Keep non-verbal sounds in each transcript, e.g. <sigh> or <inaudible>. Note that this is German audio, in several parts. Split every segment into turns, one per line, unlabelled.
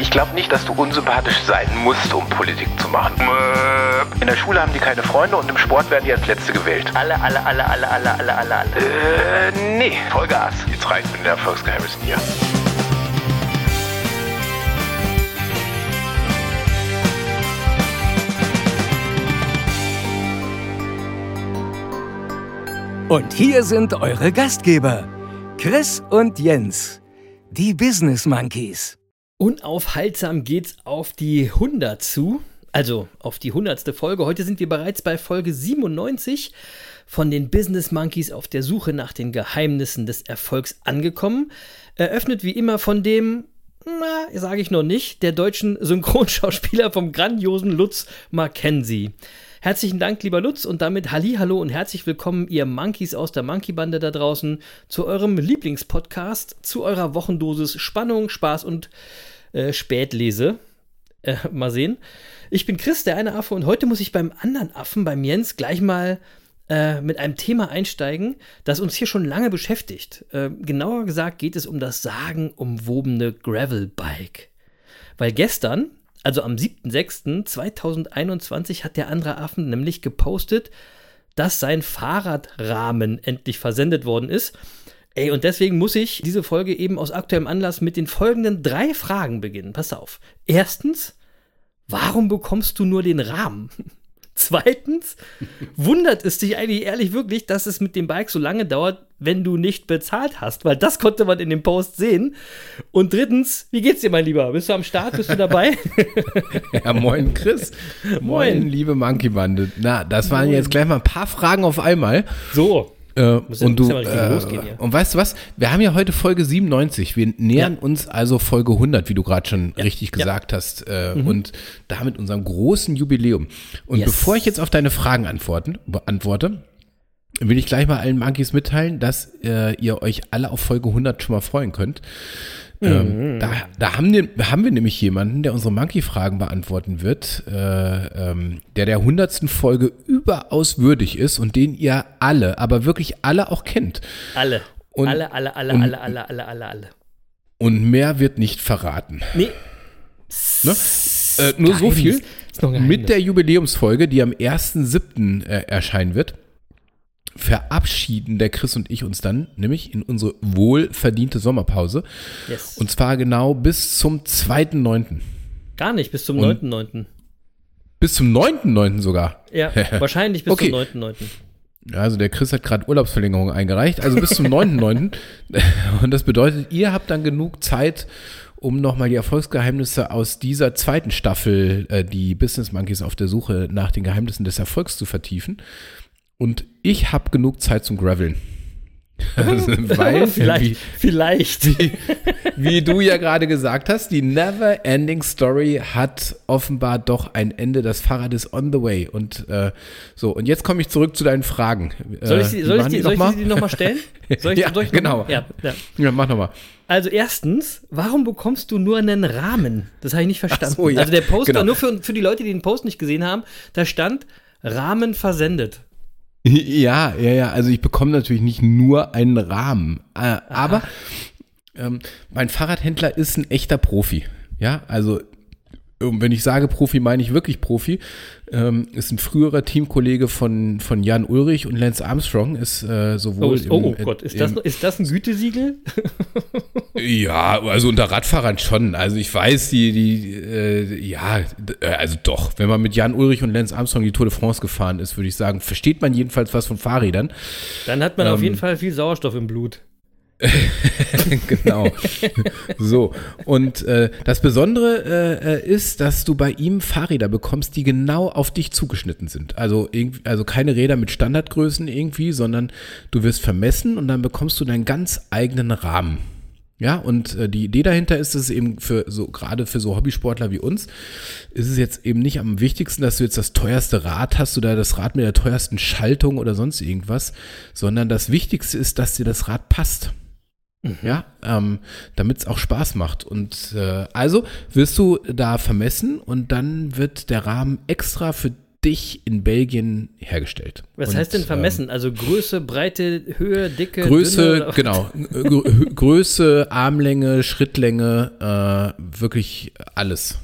Ich glaube nicht, dass du unsympathisch sein musst, um Politik zu machen. In der Schule haben die keine Freunde und im Sport werden die als Letzte gewählt.
Alle, alle, alle, alle, alle, alle, alle, alle.
Äh, nee, Vollgas. Jetzt reicht mit den Erfolgsgeheimnissen hier.
Und hier sind eure Gastgeber, Chris und Jens, die Business Monkeys.
Unaufhaltsam geht's auf die 100 zu. Also auf die 100. Folge. Heute sind wir bereits bei Folge 97 von den Business Monkeys auf der Suche nach den Geheimnissen des Erfolgs angekommen. Eröffnet wie immer von dem, na, sage ich noch nicht, der deutschen Synchronschauspieler vom grandiosen Lutz Mackenzie. Herzlichen Dank, lieber Lutz, und damit Halli, hallo und herzlich willkommen, ihr Monkeys aus der Monkey-Bande da draußen, zu eurem Lieblingspodcast, zu eurer Wochendosis Spannung, Spaß und äh, Spätlese. Äh, mal sehen. Ich bin Chris, der eine Affe, und heute muss ich beim anderen Affen, beim Jens, gleich mal äh, mit einem Thema einsteigen, das uns hier schon lange beschäftigt. Äh, genauer gesagt geht es um das sagenumwobene Gravelbike. Weil gestern, also am 7.6.2021 hat der andere Affen nämlich gepostet, dass sein Fahrradrahmen endlich versendet worden ist. Ey, und deswegen muss ich diese Folge eben aus aktuellem Anlass mit den folgenden drei Fragen beginnen. Pass auf. Erstens, warum bekommst du nur den Rahmen? Zweitens, wundert es dich eigentlich ehrlich wirklich, dass es mit dem Bike so lange dauert, wenn du nicht bezahlt hast? Weil das konnte man in dem Post sehen. Und drittens, wie geht's dir, mein Lieber? Bist du am Start? Bist du dabei? <laughs>
ja, moin, Chris. Moin, liebe Monkey-Bande. Na, das waren jetzt gleich mal ein paar Fragen auf einmal.
So.
Äh,
Muss
und du
richtig
äh,
losgehen
und weißt du was? Wir haben ja heute Folge 97. Wir nähern
Ja.
uns also Folge 100, wie du gerade schon richtig
Ja. Mhm.
gesagt hast, äh, und damit unserem großen Jubiläum. Und
Yes.
bevor ich jetzt auf deine Fragen antworten, beantworte, will ich gleich mal allen Monkeys mitteilen, dass äh, ihr euch alle auf Folge 100 schon mal freuen könnt.
Mhm.
Ähm, da, da haben, wir, haben wir nämlich jemanden, der unsere Monkey-Fragen beantworten wird, äh, ähm, der der hundertsten Folge überaus würdig ist und den ihr alle, aber wirklich alle auch kennt.
Alle.
Und-
alle, alle, alle,
und-
alle, alle, alle, alle, alle.
Und mehr wird nicht verraten.
Nee.
Ne? Äh, nur so
Geheimnis.
viel.
Ein Geheimnis.
Mit der Jubiläumsfolge, die am 1.7. Äh, erscheinen wird, verabschieden der Chris und ich uns dann, nämlich in unsere wohlverdiente Sommerpause.
Yes.
Und zwar genau bis zum 2.9.
Gar nicht, bis zum
Und-
9.9.
Bis zum 9.9. sogar.
Ja, <laughs> wahrscheinlich bis
Okay.
zum 9.9.
Ja, also der Chris hat gerade Urlaubsverlängerung eingereicht, also bis zum <laughs> 9.9. <laughs> Und das bedeutet, ihr habt dann genug Zeit, um nochmal die Erfolgsgeheimnisse aus dieser zweiten Staffel, äh, die Business Monkeys auf der Suche nach den Geheimnissen des Erfolgs zu vertiefen. Und ich habe genug Zeit zum Graveln. Also, <laughs> Weil, <laughs>
vielleicht,
wie,
vielleicht.
wie du ja gerade gesagt hast, die Never Ending Story hat offenbar doch ein Ende. Das Fahrrad ist on the way. Und äh, so, und jetzt komme ich zurück zu deinen Fragen.
Soll ich,
Äh, wie <laughs>
soll ich, die,
die
soll ich
nochmal?
die nochmal stellen? Soll ich,
Ja,
soll ich
genau.
Ja, ja.
Ja, mach nochmal.
Also erstens, warum bekommst du nur einen Rahmen? Das habe ich nicht verstanden.
so, ja.
Also der Post
Genau.
nur für, für die Leute, die den Post nicht gesehen haben, da stand Rahmen versendet. <laughs>
Ja, ja, ja. Also ich bekomme natürlich nicht nur einen Rahmen. Äh, aber ähm, mein Fahrradhändler ist ein echter Profi. Ja, also ähm, wenn ich sage Profi, meine ich wirklich Profi. Ähm, ist ein früherer Teamkollege von, von Jan Ulrich und Lance Armstrong. Ist äh,
Oh,
sowohl
oh,
im-
Gott, ist
im-
das, ist das ein Gütesiegel? <laughs>
Ja, also unter Radfahrern schon. Also ich weiß, die, die, äh, ja, äh, also doch, wenn man mit Jan Ulrich und Lance Armstrong die Tour de France gefahren ist, würde ich sagen, versteht man jedenfalls was von Fahrrädern.
Dann hat man auf
Ähm.
jeden Fall viel Sauerstoff im Blut. <laughs>
genau. so, und äh, das Besondere äh, äh, ist, dass du bei ihm Fahrräder bekommst, die genau auf dich zugeschnitten sind. Also, also keine Räder mit Standardgrößen irgendwie, sondern du wirst vermessen und dann bekommst du deinen ganz eigenen Rahmen. Ja, und äh, die Idee dahinter ist, dass es eben für so, gerade für so Hobbysportler wie uns, ist es jetzt eben nicht am wichtigsten, dass du jetzt das teuerste Rad hast oder das Rad mit der teuersten Schaltung oder sonst irgendwas, sondern das Wichtigste ist, dass dir das Rad passt. Mhm. Ja, ähm, damit es auch Spaß macht. Und äh, also wirst du da vermessen und dann wird der Rahmen extra für dich in Belgien hergestellt.
Was
und,
heißt denn vermessen? Ähm, also Größe, Breite, Höhe, Dicke?
Größe, genau. Größe, Armlänge, Schrittlänge, äh, wirklich alles.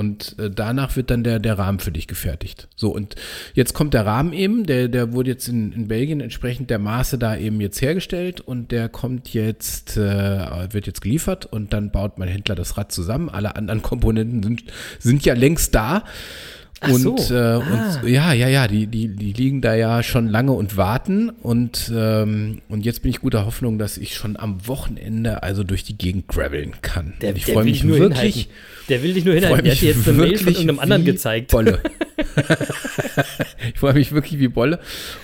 Und äh, danach wird dann der, der Rahmen für dich gefertigt. So, und jetzt kommt der Rahmen eben, der, der wurde jetzt in, in Belgien entsprechend der Maße da eben jetzt hergestellt und der kommt jetzt, äh, wird jetzt geliefert und dann baut mein Händler das Rad zusammen. Alle anderen <laughs> Komponenten sind, sind ja längst da. Und, so. äh, ah. und ja, ja, ja, die, die, die liegen da ja schon lange und warten. Und, ähm, und jetzt bin ich guter Hoffnung, dass ich schon am Wochenende also durch die Gegend graveln kann.
Der, ich freue mich wirklich. Hinhalten. Der will dich nur hinhalten. Der hat dir jetzt eine Mail von irgendeinem anderen gezeigt.
Bolle. <laughs> <laughs> ich freue mich wirklich wie Bolle.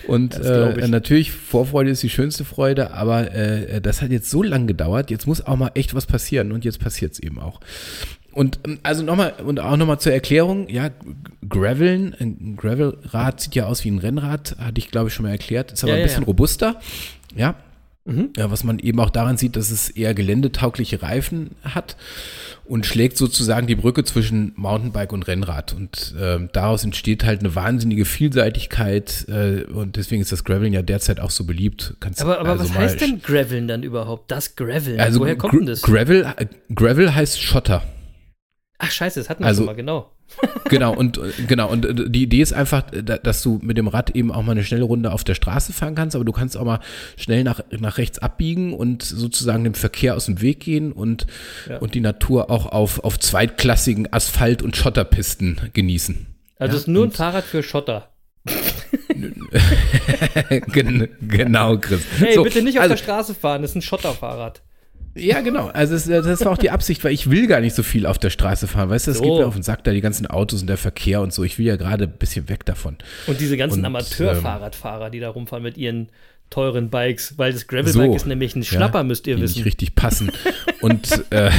Und äh, natürlich, Vorfreude ist die schönste Freude, aber äh, das hat jetzt so lang gedauert. Jetzt muss auch mal echt was passieren und jetzt passiert es eben auch. Und ähm, also nochmal, und auch nochmal zur Erklärung, ja, Graveln, ein Gravelrad sieht ja aus wie ein Rennrad, hatte ich glaube ich schon mal erklärt, ist aber ja, ein bisschen ja. robuster, ja. Mhm. ja. Was man eben auch daran sieht, dass es eher geländetaugliche Reifen hat und schlägt sozusagen die Brücke zwischen Mountainbike und Rennrad. Und äh, daraus entsteht halt eine wahnsinnige Vielseitigkeit äh, und deswegen ist das Graveln ja derzeit auch so beliebt.
Kannst aber aber also was heißt denn Graveln dann überhaupt? Das Graveln?
Also Woher kommt denn das? Gravel, Gravel heißt Schotter.
Ach scheiße, das hatten wir also, schon mal, genau. <laughs>
genau, und genau, und die Idee ist einfach, dass du mit dem Rad eben auch mal eine schnelle Runde auf der Straße fahren kannst, aber du kannst auch mal schnell nach, nach rechts abbiegen und sozusagen dem Verkehr aus dem Weg gehen und, ja. und die Natur auch auf, auf zweitklassigen Asphalt- und Schotterpisten genießen.
Also ja? es ist nur ein Fahrrad für Schotter. <laughs>
genau, Chris.
Hey, so, bitte nicht auf also, der Straße fahren, das ist ein Schotterfahrrad.
Ja, genau. Also es, das war auch die Absicht, weil ich will gar nicht so viel auf der Straße fahren. Weißt du, es so. geht mir auf den Sack, da die ganzen Autos und der Verkehr und so. Ich will ja gerade ein bisschen weg davon.
Und diese ganzen Amateurfahrradfahrer, die da rumfahren mit ihren teuren Bikes, weil das Gravelbike so, ist nämlich ein Schnapper, ja, müsst ihr wissen.
Nicht richtig passen. und äh,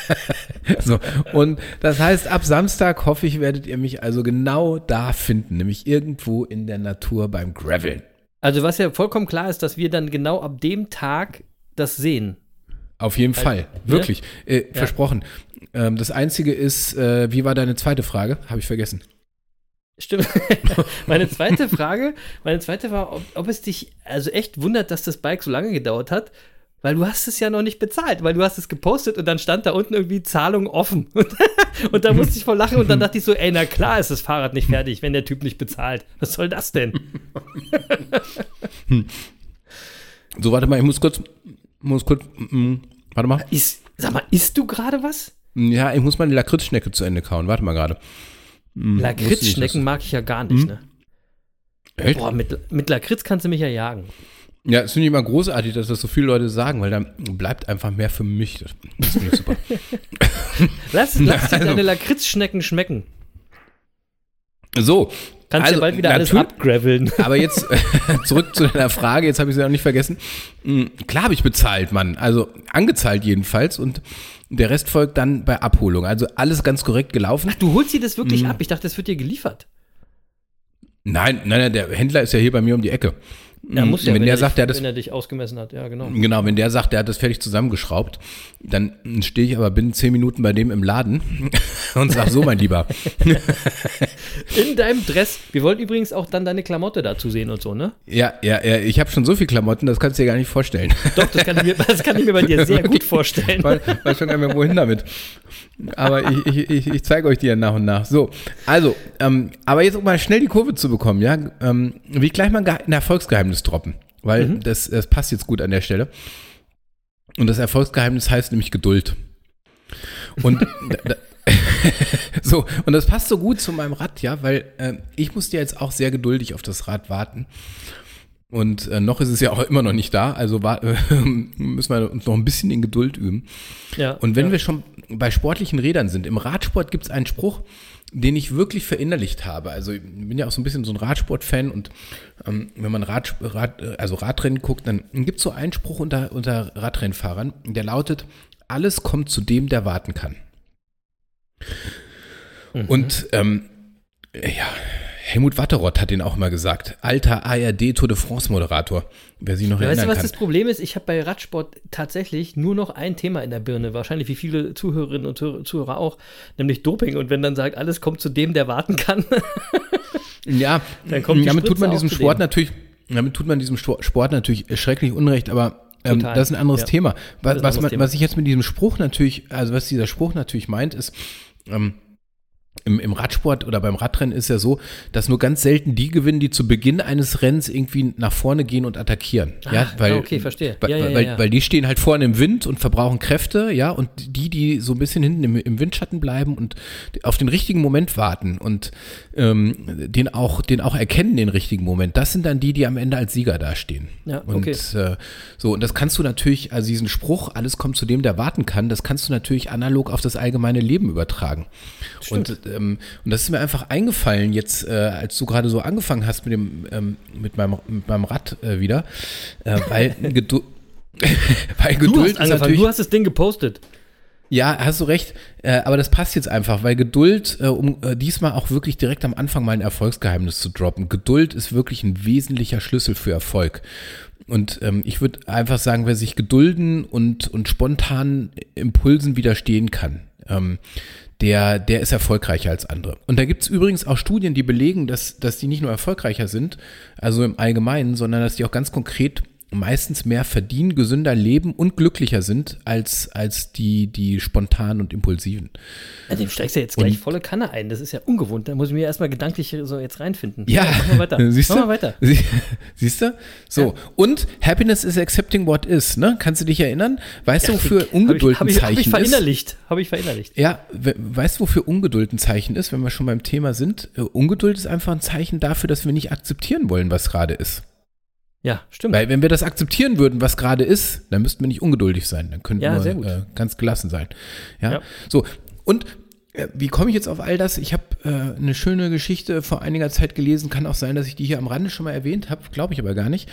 <laughs> so und das heißt, ab Samstag hoffe ich, werdet ihr mich also genau da finden, nämlich irgendwo in der Natur beim Graveln.
Also was ja vollkommen klar ist, dass wir dann genau ab dem Tag das sehen.
Auf jeden Fall, ne? wirklich. Äh, ja. Versprochen. Ähm, das Einzige ist, äh, wie war deine zweite Frage? Habe ich vergessen.
Stimmt. <laughs> meine zweite Frage, meine zweite war, ob, ob, es dich also echt wundert, dass das Bike so lange gedauert hat, weil du hast es ja noch nicht bezahlt, weil du hast es gepostet und dann stand da unten irgendwie Zahlung offen. <laughs> und da musste ich voll lachen und dann dachte ich so, ey, na klar ist das Fahrrad nicht fertig, wenn der Typ nicht bezahlt. Was soll das denn?
so, warte mal, ich muss kurz muss kurz, mm, warte mal.
Ist, sag mal, isst du gerade was?
Ja, ich muss meine Lakritzschnecke zu Ende kauen. Warte mal gerade.
Mm, Lakritzschnecken mag ich ja gar nicht, mm. ne? Echt? Boah, mit, mit Lakritz kannst du mich ja jagen.
Ja, es finde ich immer großartig, dass das so viele Leute sagen, weil dann bleibt einfach mehr für mich. Das finde ich super. <laughs>
lass lass <laughs> dir also, deine Lakritzschnecken schmecken.
So,
Kannst also, ja bald wieder alles abgraveln. <laughs>
Aber jetzt zurück zu deiner Frage, jetzt habe ich sie noch nicht vergessen. Hm, klar habe ich bezahlt, Mann. Also angezahlt jedenfalls und der Rest folgt dann bei Abholung. Also alles ganz korrekt gelaufen.
Ach, du holst sie das wirklich mhm. ab? Ich dachte, das wird dir geliefert.
Nein, nein, nein, der Händler ist ja hier bei mir um die Ecke.
Ja, muss ja,
wenn, wenn der sagt,
dich, der
das,
wenn er dich ausgemessen hat, ja, genau.
Genau, wenn der sagt, der hat das fertig zusammengeschraubt, dann stehe ich aber binnen zehn Minuten bei dem im Laden <laughs> und sag so, mein Lieber. <laughs>
In deinem Dress. Wir wollten übrigens auch dann deine Klamotte dazu sehen und so, ne?
Ja, ja, ja. Ich habe schon so viel Klamotten, das kannst du dir gar nicht vorstellen.
Doch, das kann ich mir, das kann ich mir bei dir sehr gut <laughs> vorstellen.
Weiß, weiß schon gar nicht mehr, wohin damit. Aber ich, ich, ich, ich zeige euch die ja nach und nach. So, also, ähm, aber jetzt um mal schnell die Kurve zu bekommen, ja, ähm, wie gleich mal ein Erfolgsgeheimnis droppen, weil mhm. das, das passt jetzt gut an der Stelle. Und das Erfolgsgeheimnis heißt nämlich Geduld. Und <laughs> <laughs> so, und das passt so gut zu meinem Rad, ja, weil äh, ich musste jetzt auch sehr geduldig auf das Rad warten. Und äh, noch ist es ja auch immer noch nicht da, also war, <laughs> äh, müssen wir uns noch ein bisschen in Geduld üben.
Ja,
Und wenn
ja.
wir schon bei sportlichen Rädern sind, im Radsport gibt es einen Spruch, den ich wirklich verinnerlicht habe. Also ich bin ja auch so ein bisschen so ein Radsport-Fan und ähm, wenn man Rad, Rad, also Radrennen guckt, dann gibt es so einen Spruch unter, unter Radrennfahrern, der lautet, alles kommt zu dem, der warten kann. Und ähm, ja, Helmut Watteroth hat den auch mal gesagt. Alter ARD Tour de France Moderator, wer sich noch
Ja, weißt du, was
kann.
das Problem ist? Ich habe bei Radsport tatsächlich nur noch ein Thema in der Birne, wahrscheinlich wie viele Zuhörerinnen und Zuh- Zuhörer auch, nämlich Doping. Und wenn dann sagt, alles kommt zu dem, der warten kann. <laughs>
Ja, <laughs>
Dann kommt
damit tut
Spritze
man
auch
diesem Sport natürlich, damit tut man diesem Sport natürlich schrecklich Unrecht, aber ähm, das ist ein anderes
Ja.
Thema. Was,
anderes
man,
Thema.
was ich jetzt mit diesem Spruch natürlich, also was dieser Spruch natürlich meint, ist, ähm, im, im Radsport oder beim Radrennen ist ja so, dass nur ganz selten die gewinnen, die zu Beginn eines Rennens irgendwie nach vorne gehen und attackieren. ja,
Ah,
weil,
ah, okay, verstehe.
Weil,
Ja, ja, ja,
weil,
ja.
weil die stehen halt vorne im Wind und verbrauchen Kräfte, ja, und die, die so ein bisschen hinten im, im Windschatten bleiben und auf den richtigen Moment warten und ähm, den auch, den auch erkennen, den richtigen Moment, das sind dann die, die am Ende als Sieger dastehen.
Ja,
und
okay.
äh, so, und das kannst du natürlich, also diesen Spruch, alles kommt zu dem, der warten kann, das kannst du natürlich analog auf das allgemeine Leben übertragen. Und, ähm, und das ist mir einfach eingefallen, jetzt, äh, als du gerade so angefangen hast mit dem, ähm, mit meinem, mit meinem Rad äh, wieder, äh, weil <laughs> Geduld. <laughs> weil
Du
Geduld
hast
ist natürlich,
du hast das Ding gepostet.
ja, hast du recht, äh, aber das passt jetzt einfach, weil Geduld, äh, um äh, diesmal auch wirklich direkt am Anfang mal ein Erfolgsgeheimnis zu droppen, Geduld ist wirklich ein wesentlicher Schlüssel für Erfolg. Und ähm, ich würde einfach sagen, wer sich gedulden und, und spontan Impulsen widerstehen kann, ähm, der, der ist erfolgreicher als andere. Und da gibt's übrigens auch Studien, die belegen, dass, dass die nicht nur erfolgreicher sind, also im Allgemeinen, sondern dass die auch ganz konkret meistens mehr verdienen, gesünder leben und glücklicher sind als, als die, die spontan und impulsiven.
Ja, dem steigst du jetzt gleich
Und-
volle Kanne ein. Das ist ja ungewohnt. Da muss ich mir erstmal gedanklich so jetzt reinfinden.
Ja,
mach mal weiter. <laughs>
Siehst
mach
du?
mal weiter.
Sie, <laughs> siehst du? So. Und Happiness is accepting what is, ne? Kannst du dich erinnern? Weißt du, wofür Ungeduld ein
ich, hab ich, hab ich
Zeichen ist?
verinnerlicht. Habe ich verinnerlicht.
Ja, we- weißt du, wofür Ungeduld ein Zeichen ist, wenn wir schon beim Thema sind? Äh, Ungeduld ist einfach ein Zeichen dafür, dass wir nicht akzeptieren wollen, was gerade ist.
Ja, stimmt.
Weil wenn wir das akzeptieren würden, was gerade ist, dann müssten wir nicht ungeduldig sein. Dann könnten
Ja,
wir äh, ganz gelassen sein. Ja.
Ja.
So. Und äh, wie komme ich jetzt auf all das? Ich habe äh, eine schöne Geschichte vor einiger Zeit gelesen. Kann auch sein, dass ich die hier am Rande schon mal erwähnt habe. Glaube ich aber gar nicht.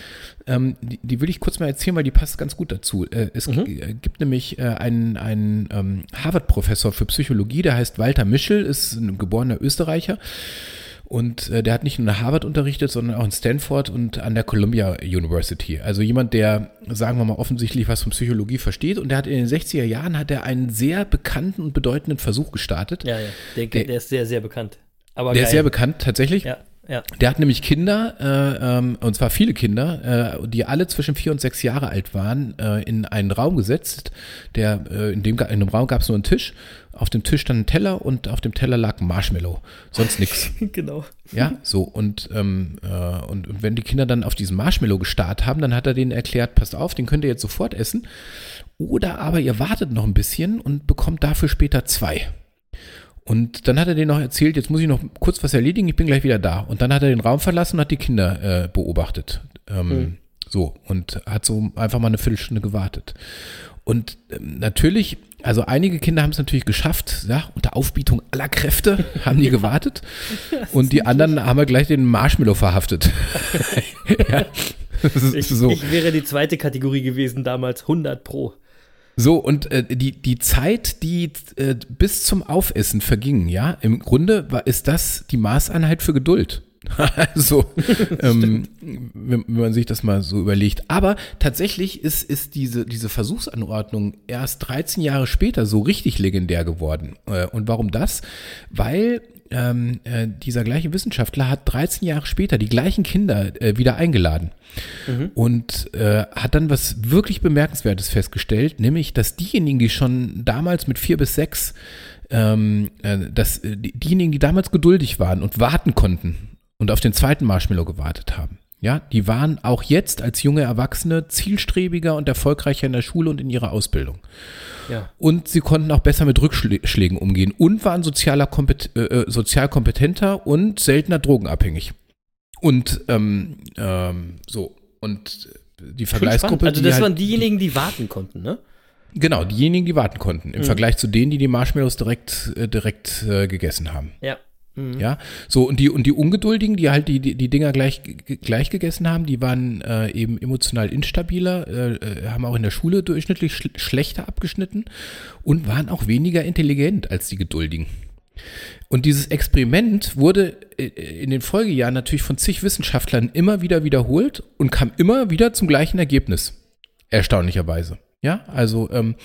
Ähm, die, die will ich kurz mal erzählen, weil die passt ganz gut dazu. Äh, es
Mhm.
äh, gibt nämlich äh, einen, einen ähm, Harvard-Professor für Psychologie, der heißt Walter Mischel, ist ein geborener Österreicher. Und äh, der hat nicht nur in Harvard unterrichtet, sondern auch in Stanford und an der Columbia University. Also jemand, der, sagen wir mal, offensichtlich was von Psychologie versteht. Und der hat in den 60er Jahren hat er einen sehr bekannten und bedeutenden Versuch gestartet.
Ja, ja. Der,
Der-
der, ist sehr, sehr bekannt. Aber
der
geil.
ist sehr bekannt, tatsächlich.
Ja, ja.
Der hat nämlich Kinder, äh, ähm, und zwar viele Kinder, äh, die alle zwischen vier und sechs Jahre alt waren, äh, in einen Raum gesetzt. Der, äh, in, dem, in dem Raum gab es nur einen Tisch. Auf dem Tisch stand ein Teller und auf dem Teller lag ein Marshmallow. Sonst nichts. <laughs>
genau.
Ja, so. Und, ähm, äh, und wenn die Kinder dann auf diesen Marshmallow gestarrt haben, dann hat er denen erklärt, passt auf, den könnt ihr jetzt sofort essen. Oder aber ihr wartet noch ein bisschen und bekommt dafür später zwei. Und dann hat er denen noch erzählt, jetzt muss ich noch kurz was erledigen, ich bin gleich wieder da. Und dann hat er den Raum verlassen und hat die Kinder äh, beobachtet. Ähm, So, und hat so einfach mal eine Viertelstunde gewartet. Und ähm, natürlich, also einige Kinder haben es natürlich geschafft, ja, unter Aufbietung aller Kräfte <laughs> haben die gewartet. und die anderen haben wir gleich den Marshmallow verhaftet. <laughs> ja, das ist
Ich,
so.
ich wäre die zweite Kategorie gewesen damals, 100 pro.
So, und äh, die, die Zeit, die äh, bis zum Aufessen verging, ja, im Grunde war, ist das die Maßeinheit für Geduld. <laughs> also, ähm, wenn, wenn man sich das mal so überlegt. Aber tatsächlich ist, ist diese, diese Versuchsanordnung erst 13 Jahre später so richtig legendär geworden. Äh, und warum das? Weil ähm, äh, dieser gleiche Wissenschaftler hat 13 Jahre später die gleichen Kinder äh, wieder eingeladen und äh, hat dann was wirklich Bemerkenswertes festgestellt, nämlich, dass diejenigen, die schon damals mit vier bis sechs, ähm, äh, dass die- diejenigen, die damals geduldig waren und warten konnten und auf den zweiten Marshmallow gewartet haben, ja, die waren auch jetzt als junge Erwachsene zielstrebiger und erfolgreicher in der Schule und in ihrer Ausbildung.
Ja.
Und sie konnten auch besser mit Rückschlägen umgehen und waren sozialer kompet äh, äh, sozial kompetenter und seltener drogenabhängig. Und ähm, ähm, so. und die Vergleichsgruppe.
Also das
die
waren
halt,
diejenigen, die warten konnten, ne?
Genau, diejenigen, die warten konnten. Im
Mhm.
Vergleich zu denen, die die Marshmallows direkt, äh, direkt äh, gegessen haben.
Ja. Mhm.
Ja, so und die und die Ungeduldigen, die halt die die, die Dinger gleich gleich gegessen haben, die waren äh, eben emotional instabiler, äh, äh, haben auch in der Schule durchschnittlich schl schlechter abgeschnitten und waren auch weniger intelligent als die Geduldigen. Und dieses Experiment wurde äh, in den Folgejahren natürlich von zig Wissenschaftlern immer wieder wiederholt und kam immer wieder zum gleichen Ergebnis. Erstaunlicherweise. Ja, also ähm,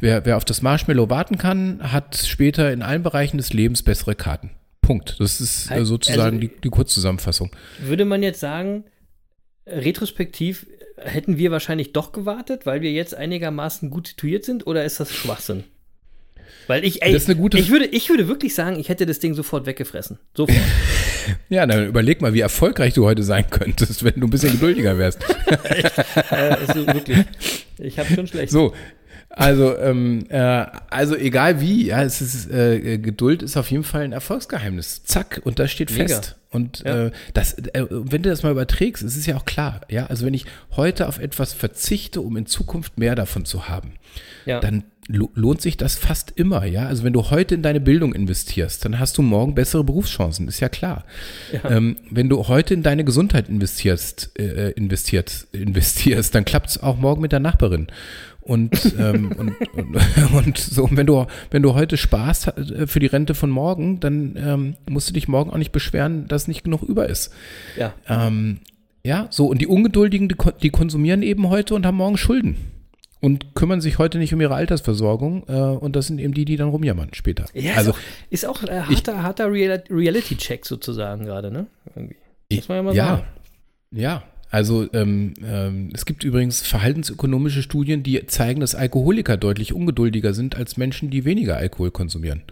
wer, wer auf das Marshmallow warten kann, hat später in allen Bereichen des Lebens bessere Karten. Punkt. Das ist äh,
Also-
sozusagen die, die Kurzzusammenfassung.
Würde man jetzt sagen, retrospektiv hätten wir wahrscheinlich doch gewartet, weil wir jetzt einigermaßen gut situiert sind, oder ist das Schwachsinn? Weil ich, ey,
Das ist eine gute-
ich, würde, ich würde wirklich sagen, ich hätte das Ding sofort weggefressen. Sofort. <laughs> <laughs>
Ja, dann überleg mal, wie erfolgreich du heute sein könntest, wenn du ein bisschen geduldiger wärst. <laughs>
äh, also wirklich. Ich habe schon schlecht.
So, also, ähm, äh, also egal wie, ja, es ist, äh, Geduld ist auf jeden Fall ein Erfolgsgeheimnis. Zack, und das steht
Mega.
fest. Und
Ja.
äh, das, äh, wenn du das mal überträgst, es ist ja auch klar, ja, also wenn ich heute auf etwas verzichte, um in Zukunft mehr davon zu haben,
Ja.
dann lohnt sich das fast immer, ja. Also wenn du heute in deine Bildung investierst, dann hast du morgen bessere Berufschancen, ist ja klar. Ähm, wenn du heute in deine Gesundheit investierst, äh, investiert, investierst, dann klappt es auch morgen mit der Nachbarin. Und, ähm, <laughs> und, und, und so, und wenn du, wenn du heute Spaß äh, für die Rente von morgen, dann ähm, musst du dich morgen auch nicht beschweren, dass nicht genug über ist.
ja.
Ähm, ja, so, und die Ungeduldigen, die, die konsumieren eben heute und haben morgen Schulden. Und kümmern sich heute nicht um ihre Altersversorgung. Äh, und das sind eben die, die dann rumjammern später.
Ja,
also,
ist auch, ist auch äh, harter, harter Real Reality-Check sozusagen gerade, ne? Irgendwie. Muss man ja mal
ja,
sagen.
ja. Also ähm, ähm, es gibt übrigens verhaltensökonomische Studien, die zeigen, dass Alkoholiker deutlich ungeduldiger sind als Menschen, die weniger Alkohol konsumieren.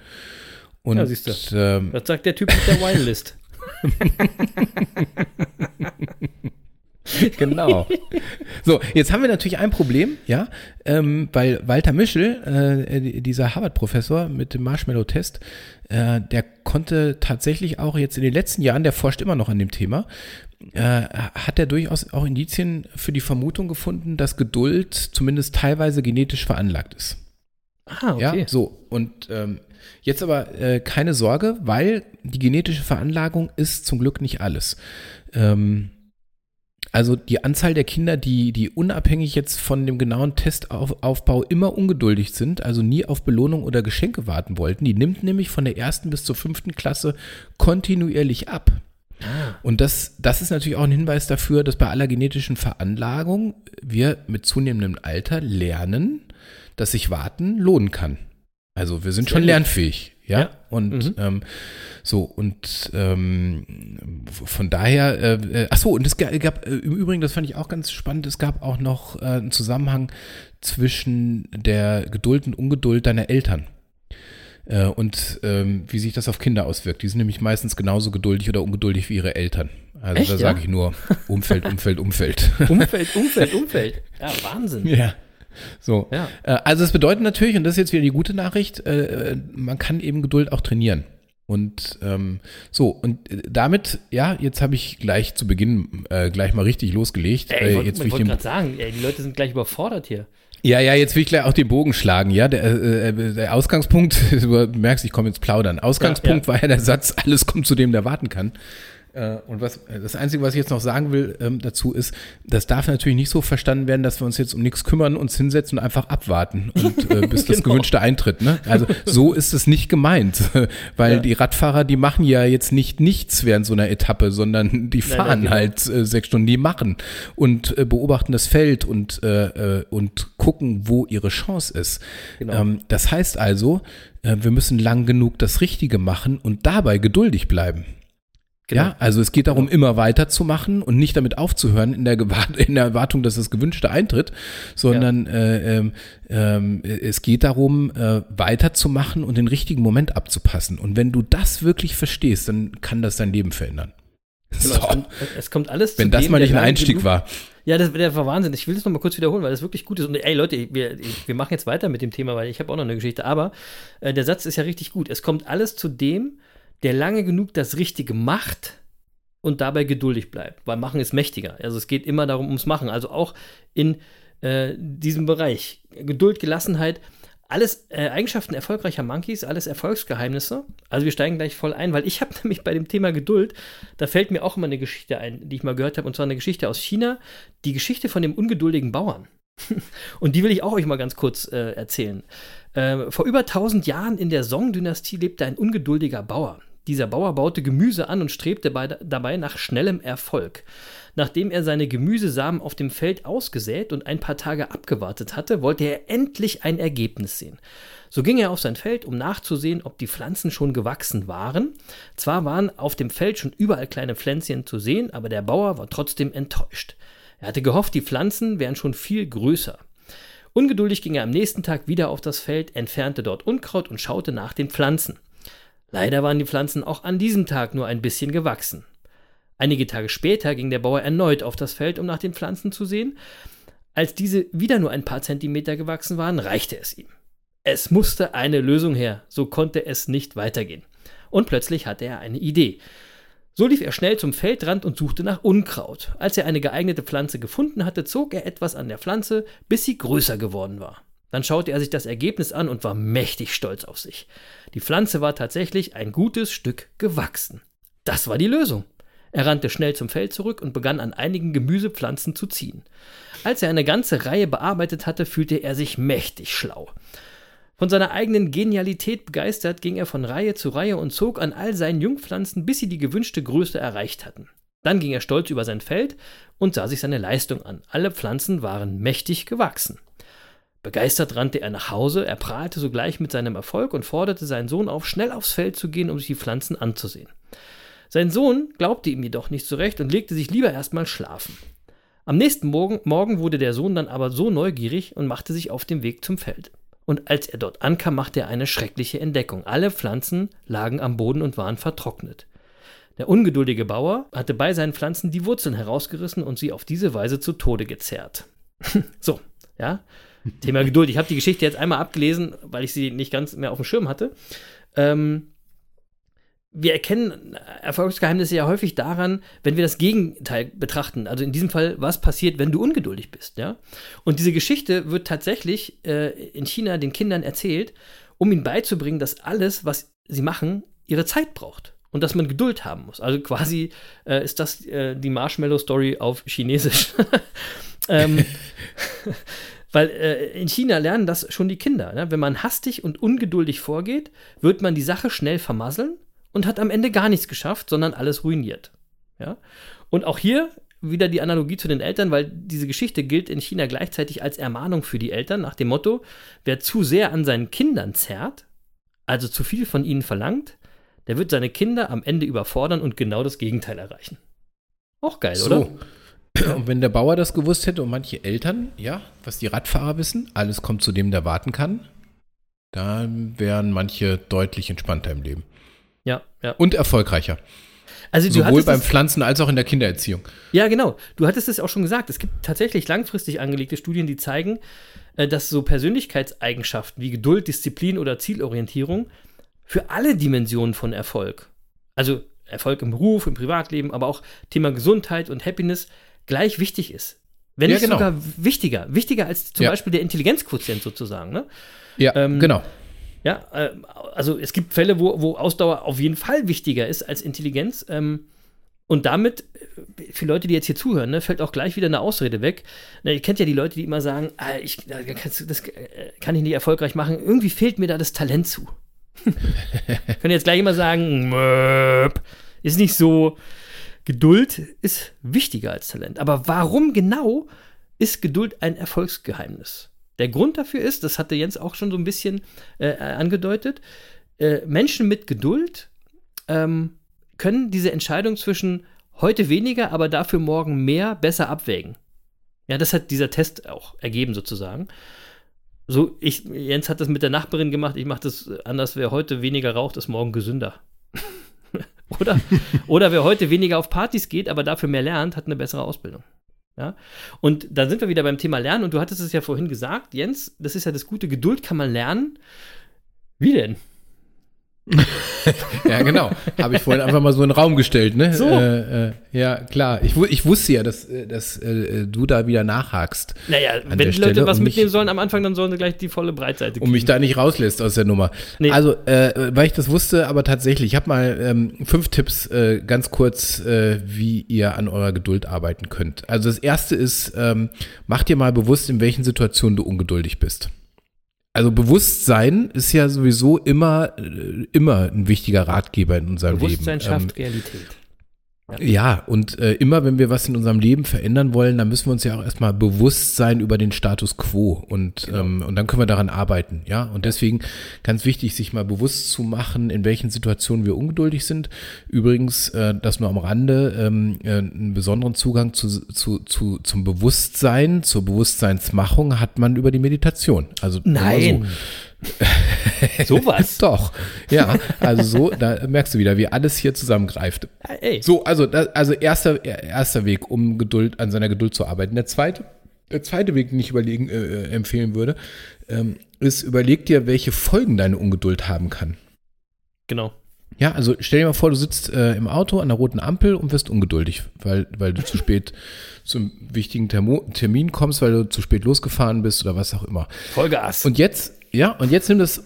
Und
Ja, siehst du.
ähm,
Das sagt der Typ mit der <laughs> Winelist. <laughs> <laughs>
genau. So, jetzt haben wir natürlich ein Problem, ja, ähm, weil Walter Mischel, äh, dieser Harvard-Professor mit dem Marshmallow-Test, äh, der konnte tatsächlich auch jetzt in den letzten Jahren, der forscht immer noch an dem Thema, äh, hat er durchaus auch Indizien für die Vermutung gefunden, dass Geduld zumindest teilweise genetisch veranlagt ist.
Ah, okay.
Ja, so. Und ähm, jetzt aber äh, keine Sorge, weil die genetische Veranlagung ist zum Glück nicht alles. Ähm, also die Anzahl der Kinder, die, die unabhängig jetzt von dem genauen Testaufbau immer ungeduldig sind, also nie auf Belohnung oder Geschenke warten wollten, die nimmt nämlich von der ersten bis zur fünften Klasse kontinuierlich ab. Und das, das ist natürlich auch ein Hinweis dafür, dass bei aller genetischen Veranlagung wir mit zunehmendem Alter lernen, dass sich Warten lohnen kann. Also wir sind
Sehr
schon lernfähig, ja.
Ja.
Und
Mhm.
ähm, so und ähm, von daher, äh, äh, ach so und es ga- gab äh, im Übrigen, das fand ich auch ganz spannend. Es gab auch noch äh, einen Zusammenhang zwischen der Geduld und Ungeduld deiner Eltern. Äh, und ähm, wie sich das auf Kinder auswirkt. Die sind nämlich meistens genauso geduldig oder ungeduldig wie ihre Eltern. Also
Echt,
da
ja?
sage ich nur Umfeld, Umfeld, Umfeld.
Umfeld, Umfeld, Umfeld. <laughs> Ja, Wahnsinn.
ja. So.
Ja.
Äh, also es bedeutet natürlich, und das ist jetzt wieder die gute Nachricht, äh, äh, man kann eben Geduld auch trainieren. Und ähm, so, und äh, damit, ja, jetzt habe ich gleich zu Beginn äh, gleich mal richtig losgelegt.
Ey,
äh,
ich wollte
ich
wollt gerade sagen, ey, die Leute sind gleich überfordert hier.
ja, ja, jetzt will ich gleich auch den Bogen schlagen, ja. Der, äh, äh, der Ausgangspunkt, <laughs> du merkst, ich komme jetzt plaudern. Ausgangspunkt
Ja,
war ja der Satz, alles kommt zu dem, der warten kann. Äh, Und was, das Einzige, was ich jetzt noch sagen will ähm, dazu ist, das darf natürlich nicht so verstanden werden, dass wir uns jetzt um nichts kümmern, uns hinsetzen und einfach abwarten <laughs> und äh, bis das
Genau.
Gewünschte eintritt. Ne? Also so ist es nicht gemeint, <laughs> weil
Ja.
die Radfahrer, die machen ja jetzt nicht nichts während so einer Etappe, sondern die fahren
nein, genau.
halt äh, sechs Stunden, die machen und äh, beobachten das Feld und, äh, äh, und gucken, wo ihre Chance ist.
Genau.
Ähm, das heißt also, äh, wir müssen lang genug das Richtige machen und dabei geduldig bleiben.
Genau.
Ja, also es geht darum, immer weiterzumachen und nicht damit aufzuhören in der, Gewart in der Erwartung, dass das Gewünschte eintritt, sondern äh, ähm, ähm, es geht darum, äh, weiterzumachen und den richtigen Moment abzupassen. Und wenn du das wirklich verstehst, dann kann das dein Leben verändern.
Genau, es,
So,
kommt, es kommt alles
wenn
zu
das mal
der
nicht ein Einstieg
genug-
war.
Ja, das, der war Wahnsinn. Ich will das nochmal kurz wiederholen, weil das wirklich gut ist. Und ey, Leute, wir, wir machen jetzt weiter mit dem Thema, weil ich habe auch noch eine Geschichte. Aber äh, der Satz ist ja richtig gut. Es kommt alles zu dem, der lange genug das Richtige macht, und dabei geduldig bleibt, weil Machen ist mächtiger. Also es geht immer darum, ums Machen. Also auch in äh, diesem Bereich. Geduld, Gelassenheit, alles äh, Eigenschaften erfolgreicher Monkeys, alles Erfolgsgeheimnisse. Also wir steigen gleich voll ein, weil ich habe <laughs> nämlich bei dem Thema Geduld, da fällt mir auch immer eine Geschichte ein, die ich mal gehört habe, und zwar eine Geschichte aus China, die Geschichte von dem ungeduldigen Bauern. <laughs> und die will ich auch euch mal ganz kurz äh, erzählen. Äh, vor über 1000 Jahren in der Song-Dynastie lebte ein ungeduldiger Bauer. Dieser Bauer baute Gemüse an und strebte dabei nach schnellem Erfolg. Nachdem er seine Gemüsesamen auf dem Feld ausgesät und ein paar Tage abgewartet hatte, wollte er endlich ein Ergebnis sehen. So ging er auf sein Feld, um nachzusehen, ob die Pflanzen schon gewachsen waren. Zwar waren auf dem Feld schon überall kleine Pflänzchen zu sehen, aber der Bauer war trotzdem enttäuscht. Er hatte gehofft, die Pflanzen wären schon viel größer. Ungeduldig ging er am nächsten Tag wieder auf das Feld, entfernte dort Unkraut und schaute nach den Pflanzen. Leider waren die Pflanzen auch an diesem Tag nur ein bisschen gewachsen. Einige Tage später ging der Bauer erneut auf das Feld, um nach den Pflanzen zu sehen. Als diese wieder nur ein paar Zentimeter gewachsen waren, reichte es ihm. Es musste eine Lösung her, so konnte es nicht weitergehen. Und plötzlich hatte er eine Idee. So lief er schnell zum Feldrand und suchte nach Unkraut. Als er eine geeignete Pflanze gefunden hatte, zog er etwas an der Pflanze, bis sie größer geworden war. Dann schaute er sich das Ergebnis an und war mächtig stolz auf sich. Die Pflanze war tatsächlich ein gutes Stück gewachsen. Das war die Lösung. Er rannte schnell zum Feld zurück und begann an einigen Gemüsepflanzen zu ziehen. Als er eine ganze Reihe bearbeitet hatte, fühlte er sich mächtig schlau. Von seiner eigenen Genialität begeistert ging er von Reihe zu Reihe und zog an all seinen Jungpflanzen, bis sie die gewünschte Größe erreicht hatten. Dann ging er stolz über sein Feld und sah sich seine Leistung an. Alle Pflanzen waren mächtig gewachsen. Begeistert rannte er nach Hause, er prahlte sogleich mit seinem Erfolg und forderte seinen Sohn auf, schnell aufs Feld zu gehen, um sich die Pflanzen anzusehen. Sein Sohn glaubte ihm jedoch nicht zurecht und legte sich lieber erstmal schlafen. Am nächsten Morgen, Morgen wurde der Sohn dann aber so neugierig und machte sich auf den Weg zum Feld. Und als er dort ankam, machte er eine schreckliche Entdeckung. Alle Pflanzen lagen am Boden und waren vertrocknet. Der ungeduldige Bauer hatte bei seinen Pflanzen die Wurzeln herausgerissen und sie auf diese Weise zu Tode gezerrt. <laughs> so, ja. Thema Geduld. Ich habe die Geschichte jetzt einmal abgelesen, weil ich sie nicht ganz mehr auf dem Schirm hatte. Ähm, wir erkennen Erfolgsgeheimnisse ja häufig daran, wenn wir das Gegenteil betrachten. Also in diesem Fall, was passiert, wenn du ungeduldig bist, ja? Und diese Geschichte wird tatsächlich äh, in China den Kindern erzählt, um ihnen beizubringen, dass alles, was sie machen, ihre Zeit braucht und dass man Geduld haben muss. Also quasi äh, ist das äh, die Marshmallow-Story auf Chinesisch. <laughs> ähm, <laughs> weil äh, in China lernen das schon die Kinder. Ne? Wenn man hastig und ungeduldig vorgeht, wird man die Sache schnell vermasseln und hat am Ende gar nichts geschafft, sondern alles ruiniert. Ja? Und auch hier wieder die Analogie zu den Eltern, weil diese Geschichte gilt in China gleichzeitig als Ermahnung für die Eltern nach dem Motto, wer zu sehr an seinen Kindern zerrt, also zu viel von ihnen verlangt, der wird seine Kinder am Ende überfordern und genau das Gegenteil erreichen. Auch geil, so. oder?
Und wenn der Bauer das gewusst hätte und manche Eltern, ja, was die Radfahrer wissen, alles kommt zu dem, der warten kann, dann wären manche deutlich entspannter im Leben.
Ja, ja.
Und erfolgreicher. Also Sowohl beim Pflanzen als auch in der Kindererziehung.
Ja, genau. Du hattest es auch schon gesagt. Es gibt tatsächlich langfristig angelegte Studien, die zeigen, äh, dass so Persönlichkeitseigenschaften wie Geduld, Disziplin oder Zielorientierung für alle Dimensionen von Erfolg, also Erfolg im Beruf, im Privatleben, aber auch Thema Gesundheit und Happiness, gleich wichtig ist. Wenn ja, nicht genau. sogar wichtiger. Wichtiger als zum ja. Beispiel der Intelligenzquotient sozusagen. Ne?
Ja, ähm, genau.
Ja, äh, also es gibt Fälle, wo, wo Ausdauer auf jeden Fall wichtiger ist als Intelligenz. Ähm, und damit, äh, für Leute, die jetzt hier zuhören, ne, fällt auch gleich wieder eine Ausrede weg. Na, ihr kennt ja die Leute, die immer sagen, ah, ich, das äh, kann ich nicht erfolgreich machen. Irgendwie fehlt mir da das Talent zu. <laughs> Können jetzt gleich immer sagen, Möp, ist nicht so. Geduld ist wichtiger als Talent. Aber warum genau ist Geduld ein Erfolgsgeheimnis? Der Grund dafür ist, das hatte Jens auch schon so ein bisschen äh, angedeutet, äh, Menschen mit Geduld ähm, können diese Entscheidung zwischen heute weniger, aber dafür morgen mehr besser abwägen. Ja, das hat dieser Test auch ergeben sozusagen. So, ich, Jens hat das mit der Nachbarin gemacht, ich mache das anders, wer heute weniger raucht, ist morgen gesünder. <laughs> oder, oder wer heute weniger auf Partys geht, aber dafür mehr lernt, hat eine bessere Ausbildung. Ja? Und da sind wir wieder beim Thema Lernen. Und du hattest es ja vorhin gesagt, Jens, das ist ja das Gute, Geduld kann man lernen. Wie denn? <laughs>
ja, genau. Habe ich vorhin einfach mal so in den Raum gestellt, ne?
So.
Äh, äh, ja, klar. Ich, ich wusste ja, dass, äh, dass äh, du da wieder nachhakst.
Naja, wenn die Leute
Stelle
was
und mich-
mitnehmen sollen am Anfang, dann sollen sie gleich die volle Breitseite
Und mich da nicht rauslässt aus der Nummer.
Nee.
Also, äh, weil ich das wusste, aber tatsächlich, ich habe mal ähm, fünf Tipps äh, ganz kurz, wie ihr an eurer Geduld arbeiten könnt. Also das erste ist, ähm, mach dir mal bewusst, in welchen Situationen du ungeduldig bist. Also Bewusstsein ist ja sowieso immer, äh, immer ein wichtiger Ratgeber in unserem
Bewusstsein
Leben. Ähm,
schafft Realität.
Ja, und äh, immer wenn wir was in unserem Leben verändern wollen, dann müssen wir uns ja auch erstmal bewusst sein über den Status quo und, ähm, und dann können wir daran arbeiten, ja. Und deswegen ganz wichtig, sich mal bewusst zu machen, in welchen Situationen wir ungeduldig sind. Übrigens, äh, das nur am Rande, ähm, äh, einen besonderen Zugang zu, zu, zu, zum Bewusstsein, zur Bewusstseinsmachung hat man über die Meditation. Also mal so. <laughs>
Sowas. <laughs>
Doch, ja, also so, da merkst du wieder, wie alles hier zusammengreift.
Ey.
So, also, also erster, erster Weg, um Geduld, an seiner Geduld zu arbeiten. Der zweite, der zweite Weg, den ich überlegen, äh, empfehlen würde, ähm, ist, überleg dir, welche Folgen deine Ungeduld haben kann.
Genau.
Ja, also stell dir mal vor, du sitzt äh, im Auto an der roten Ampel und wirst ungeduldig, weil, weil du zu spät zum wichtigen Termo Termin kommst, weil du zu spät losgefahren bist oder was auch immer.
Vollgas.
Und jetzt, ja, und jetzt nimm das,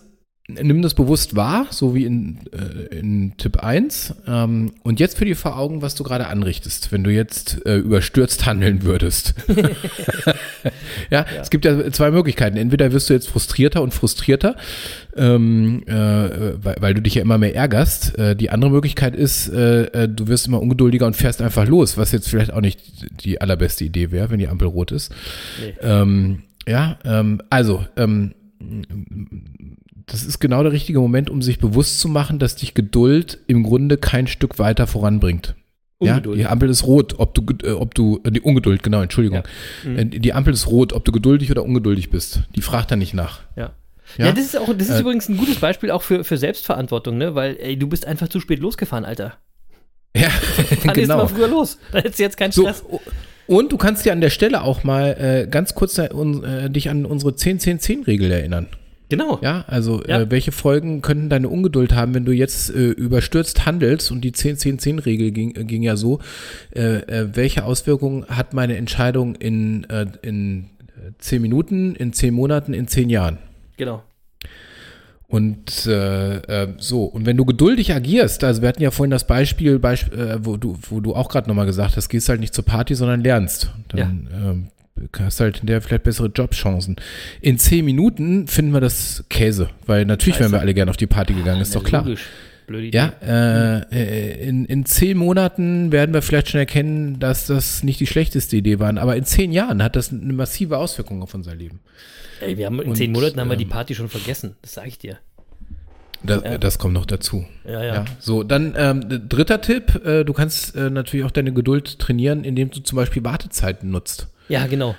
nimm das bewusst wahr, so wie in, äh, in Tipp 1. Ähm, und jetzt für dir vor Augen, was du gerade anrichtest, wenn du jetzt äh, überstürzt handeln würdest. <laughs> <laughs> ja, es gibt ja zwei Möglichkeiten. Entweder wirst du jetzt frustrierter und frustrierter, ähm, äh, weil, weil du dich ja immer mehr ärgerst. Äh, die andere Möglichkeit ist, äh, äh, du wirst immer ungeduldiger und fährst einfach los, was jetzt vielleicht auch nicht die allerbeste Idee wäre, wenn die Ampel rot ist.
Nee.
Ähm, ja, ähm, also, ähm, das ist genau der richtige Moment, um sich bewusst zu machen, dass dich Geduld im Grunde kein Stück weiter voranbringt.
Ungeduld.
Ja, die Ampel ist rot, ob du, äh, ob du, äh, die Ungeduld, genau, Entschuldigung.
Mhm.
Äh, Die Ampel ist rot, ob du geduldig oder ungeduldig bist. Die fragt da nicht nach.
Ja.
Ja?
Ja, das ist auch, das ist
Äh,
übrigens ein gutes Beispiel auch für, für Selbstverantwortung, ne? Weil, ey, du bist einfach zu spät losgefahren, Alter.
Ja, <laughs>
Dann ist mal früher los. Dann hättest du jetzt keinen
So,
Stress.
Und du kannst dir an der Stelle auch mal äh, ganz kurz äh, äh, dich an unsere 10-10-10-Regel erinnern.
Genau.
Ja, also
Ja.
Äh, welche Folgen könnten deine Ungeduld haben, wenn du jetzt äh, überstürzt handelst und die 10-10-10-Regel ging, äh, ging ja so, äh, äh, welche Auswirkungen hat meine Entscheidung in, äh, in äh, 10 Minuten, in 10 Monaten, in 10 Jahren?
Genau.
Und äh, äh, so, und wenn du geduldig agierst, also wir hatten ja vorhin das Beispiel, Beisp äh, wo du, wo du auch gerade nochmal gesagt hast, gehst halt nicht zur Party, sondern lernst. Dann ähm, hast halt in der vielleicht bessere Jobchancen. In zehn Minuten finden wir das Käse, weil natürlich wären wir alle gerne auf die Party gegangen, ist
Ja,
doch klar.
Logisch. Blöde Idee.
Ja, äh, äh, in, in zehn Monaten werden wir vielleicht schon erkennen, dass das nicht die schlechteste Idee war. Aber in zehn Jahren hat das eine massive Auswirkung auf unser Leben.
Ey, wir haben in
Und,
zehn Monaten haben wir die
ähm,
Party schon vergessen. Das sage ich dir.
Das,
Ja.
das kommt noch dazu.
Ja, ja.
Ja, so, dann ähm, dritter Tipp, äh, du kannst äh, natürlich auch deine Geduld trainieren, indem du zum Beispiel Wartezeiten nutzt.
Ja, genau.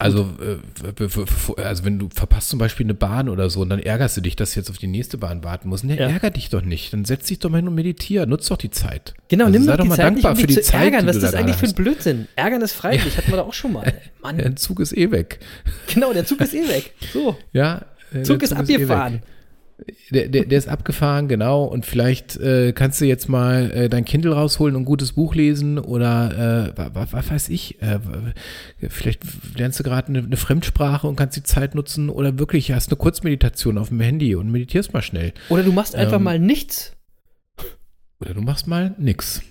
Also, äh, also wenn du verpasst zum Beispiel eine Bahn oder so und dann ärgerst du dich, dass du jetzt auf die nächste Bahn warten musst. Ne,
Ja.
ärger dich doch nicht. Dann setz dich doch mal hin und meditiere. Nutz doch die Zeit.
Genau,
also
nimm
sei
doch die
mal
Zeit
dankbar
nicht, um
für die
zu
Zeit,
ärgern. Was ist das
da
eigentlich für ein Blödsinn? Ärgern ist freiwillig, hatten wir da auch schon mal. <laughs> Mann.
Der Zug ist eh weg.
genau, der Zug ist eh weg. So,
Ja. äh,
Zug
der
ist
eh
abgefahren.
weg. Der, der, der ist abgefahren, genau. Und vielleicht äh, kannst du jetzt mal äh, dein Kindle rausholen und ein gutes Buch lesen oder äh, was, was weiß ich. Äh, vielleicht lernst du gerade eine, eine Fremdsprache und kannst die Zeit nutzen oder wirklich hast eine Kurzmeditation auf dem Handy und meditierst mal schnell.
Oder du machst einfach
Ähm,
mal nichts.
Oder du machst mal nix.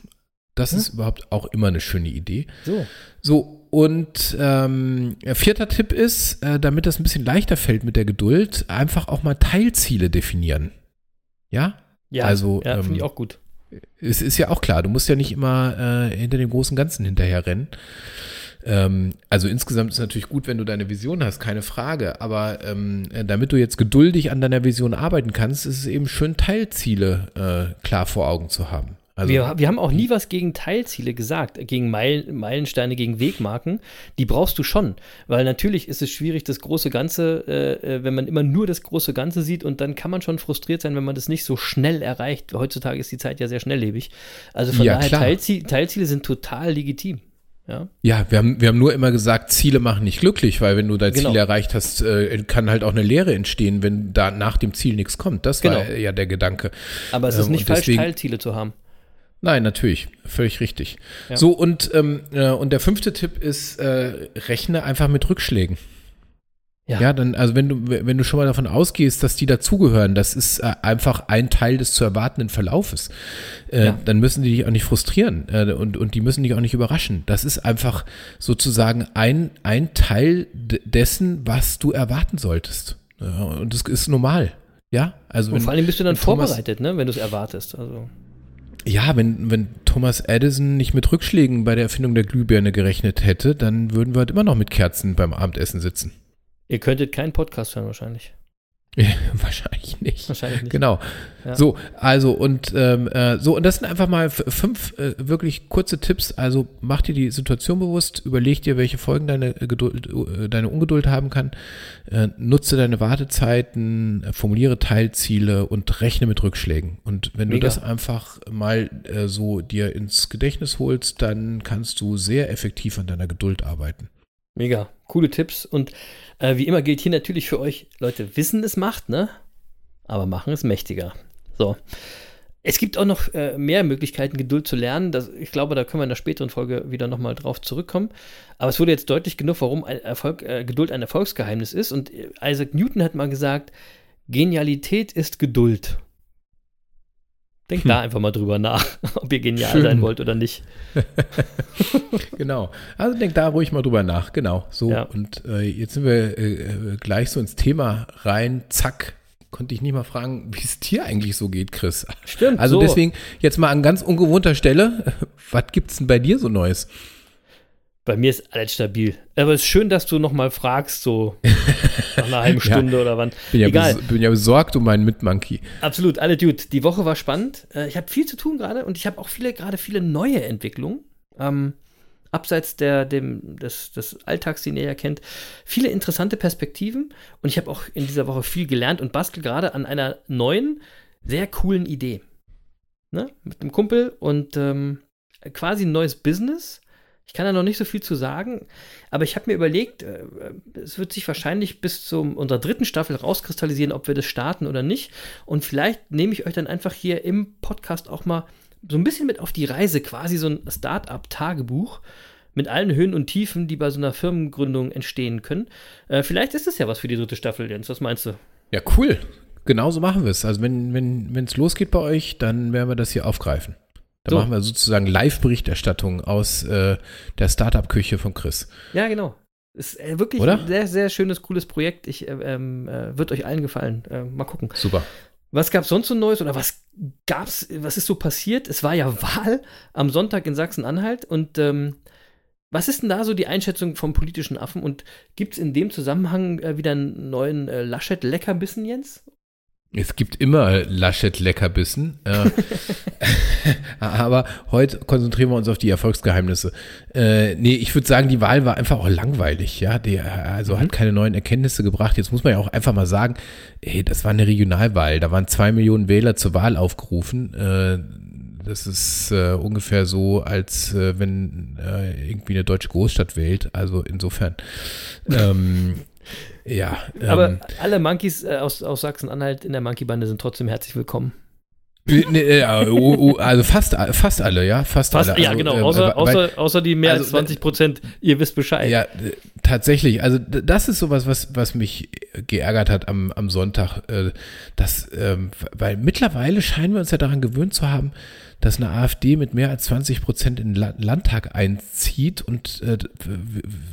Das
Hm?
ist überhaupt auch immer eine schöne Idee.
So.
So, und ähm, vierter Tipp ist, äh, damit das ein bisschen leichter fällt mit der Geduld, einfach auch mal Teilziele definieren. Ja?
Ja,
Also,
ja,
ähm,
finde ich auch gut.
Es ist ja auch klar, du musst ja nicht immer äh, hinter dem großen Ganzen hinterher rennen. Ähm, also insgesamt ist es natürlich gut, wenn du deine Vision hast, keine Frage. Aber ähm, äh, damit du jetzt geduldig an deiner Vision arbeiten kannst, ist es eben schön, Teilziele äh, klar vor Augen zu haben. Also,
wir, wir haben auch nie was gegen Teilziele gesagt, gegen Meil, Meilensteine, gegen Wegmarken. Die brauchst du schon, weil natürlich ist es schwierig, das große Ganze, äh, äh, wenn man immer nur das große Ganze sieht und dann kann man schon frustriert sein, wenn man das nicht so schnell erreicht. Heutzutage ist die Zeit ja sehr schnelllebig. Also von
Ja,
daher. Teilzie Teilziele sind total legitim. Ja,
Ja, wir haben, wir haben nur immer gesagt, Ziele machen nicht glücklich, weil wenn du dein
Genau.
Ziel erreicht hast, äh, kann halt auch eine Lehre entstehen, wenn da nach dem Ziel nichts kommt. Das war
Genau.
ja der Gedanke.
aber es ist
Ähm,
nicht
und
falsch,
deswegen-
Teilziele zu haben.
Nein, natürlich, völlig richtig.
Ja.
So, und, ähm, äh, und der fünfte Tipp ist, äh, rechne einfach mit Rückschlägen.
Ja.
Ja. dann, also wenn du, wenn du schon mal davon ausgehst, dass die dazugehören, das ist äh, einfach ein Teil des zu erwartenden Verlaufes, äh,
Ja.
dann müssen die dich auch nicht frustrieren äh, und, und die müssen dich auch nicht überraschen. Das ist einfach sozusagen ein, ein Teil de- dessen, was du erwarten solltest. Ja, und das ist normal. Ja, also
Und
wenn,
vor allem bist du dann
wenn Thomas-
vorbereitet, ne, wenn du es erwartest. Also,
Ja, wenn, wenn Thomas Edison nicht mit Rückschlägen bei der Erfindung der Glühbirne gerechnet hätte, dann würden wir halt immer noch mit Kerzen beim Abendessen sitzen.
ihr könntet keinen Podcast hören wahrscheinlich. <laughs>
Wahrscheinlich nicht.
Wahrscheinlich nicht.
Genau.
Ja.
So, also und ähm, äh, so, und das sind einfach mal fünf äh, wirklich kurze Tipps. Also mach dir die Situation bewusst, überleg dir, welche Folgen deine äh, Geduld, äh, deine Ungeduld haben kann, äh, nutze deine Wartezeiten, formuliere Teilziele und rechne mit Rückschlägen. Und wenn
Mega.
du das einfach mal so dir ins Gedächtnis holst, dann kannst du sehr effektiv an deiner Geduld arbeiten.
Mega, coole Tipps. Und äh, wie immer gilt hier natürlich für euch, Leute, Wissen es macht, ne? Aber machen es mächtiger. So. Es gibt auch noch äh, mehr Möglichkeiten, Geduld zu lernen. Das, ich glaube, da können wir in der späteren Folge wieder nochmal drauf zurückkommen. Aber es wurde jetzt deutlich genug, warum ein Erfolg, äh, Geduld ein Erfolgsgeheimnis ist. Und äh, Isaac Newton hat mal gesagt, Genialität ist Geduld. Denkt
Hm.
da einfach mal drüber nach, <laughs> ob ihr genial
Schön.
sein wollt oder nicht. <laughs>
Genau. Also denk da ruhig mal drüber nach. Genau. So.
Ja.
Und äh, jetzt sind wir äh, äh, gleich so ins Thema rein. Zack. Konnte ich nicht mal fragen, <laughs> wie es dir eigentlich so geht, Chris.
Stimmt.
Also
so.
deswegen jetzt mal an ganz ungewohnter Stelle. Was gibt's denn bei dir so Neues?
Bei mir ist alles stabil. Aber es ist schön, dass du nochmal fragst, so nach einer halben <laughs>
Ja.
Stunde oder wann.
Bin ja,
Egal,
bin ja besorgt um meinen Mitmonkey.
absolut, alle Dude. Die Woche war spannend. Äh, Ich habe viel zu tun gerade und ich habe auch viele, gerade viele neue Entwicklungen. Ähm, abseits der, dem, des, des Alltags, den ihr ja kennt, viele interessante Perspektiven. Und ich habe auch in dieser Woche viel gelernt und bastel gerade an einer neuen, sehr coolen Idee. Ne? Mit einem Kumpel und ähm, quasi ein neues Business. Ich kann da noch nicht so viel zu sagen, aber ich habe mir überlegt, äh, es wird sich wahrscheinlich bis zu unserer dritten Staffel rauskristallisieren, ob wir das starten oder nicht. Und vielleicht nehme ich euch dann einfach hier im Podcast auch mal so ein bisschen mit auf die Reise, quasi so ein Start-up-Tagebuch mit allen Höhen und Tiefen, die bei so einer Firmengründung entstehen können. Äh, vielleicht ist es ja was für die dritte Staffel, Jens. Was meinst du?
Ja, cool. Genauso machen wir es. Also wenn wenn wenn, es losgeht bei euch, dann werden wir das hier aufgreifen. Da
So.
machen wir sozusagen Live-Berichterstattung aus äh, der Startup-Küche von Chris.
Ja, genau. Ist äh, wirklich
Oder?
ein sehr, sehr schönes, cooles Projekt. Ich, äh, ähm, äh, wird euch allen gefallen. Äh, mal gucken.
Super.
Was gab es sonst so Neues oder was gab's, was ist so passiert? Es war ja <laughs> Wahl am Sonntag in Sachsen-Anhalt und ähm, was ist denn da so die Einschätzung vom politischen Affen und gibt es in dem Zusammenhang äh, wieder einen neuen Laschet-Leckerbissen, Jens?
Es gibt immer Laschet-Leckerbissen. Äh, <laughs> aber heute konzentrieren wir uns auf die Erfolgsgeheimnisse. Äh, nee, ich würde sagen, die Wahl war einfach auch langweilig. Ja, die, also
Mhm.
hat keine neuen Erkenntnisse gebracht. Jetzt muss man ja auch einfach mal sagen, ey, das war eine Regionalwahl. Da waren zwei Millionen Wähler zur Wahl aufgerufen. Äh, das ist äh, ungefähr so, als äh, wenn äh, irgendwie eine deutsche Großstadt wählt. Also insofern. Ähm, ja. Ähm,
Aber alle Monkeys äh, aus, aus Sachsen-Anhalt in der Monkey-Bande sind trotzdem herzlich willkommen.
Nee, äh, also fast, fast alle, ja, fast,
Fast,
alle.
ja,
Also,
genau,
äh,
außer,
weil-
außer, außer die mehr als
also,
20 Prozent, ihr wisst Bescheid.
Ja, äh, tatsächlich. Also das ist sowas, was, was mich geärgert hat am, am Sonntag. Äh, dass, ähm, weil mittlerweile scheinen wir uns ja daran gewöhnt zu haben, dass eine AfD mit mehr als 20 Prozent in den La- Landtag einzieht. Und äh,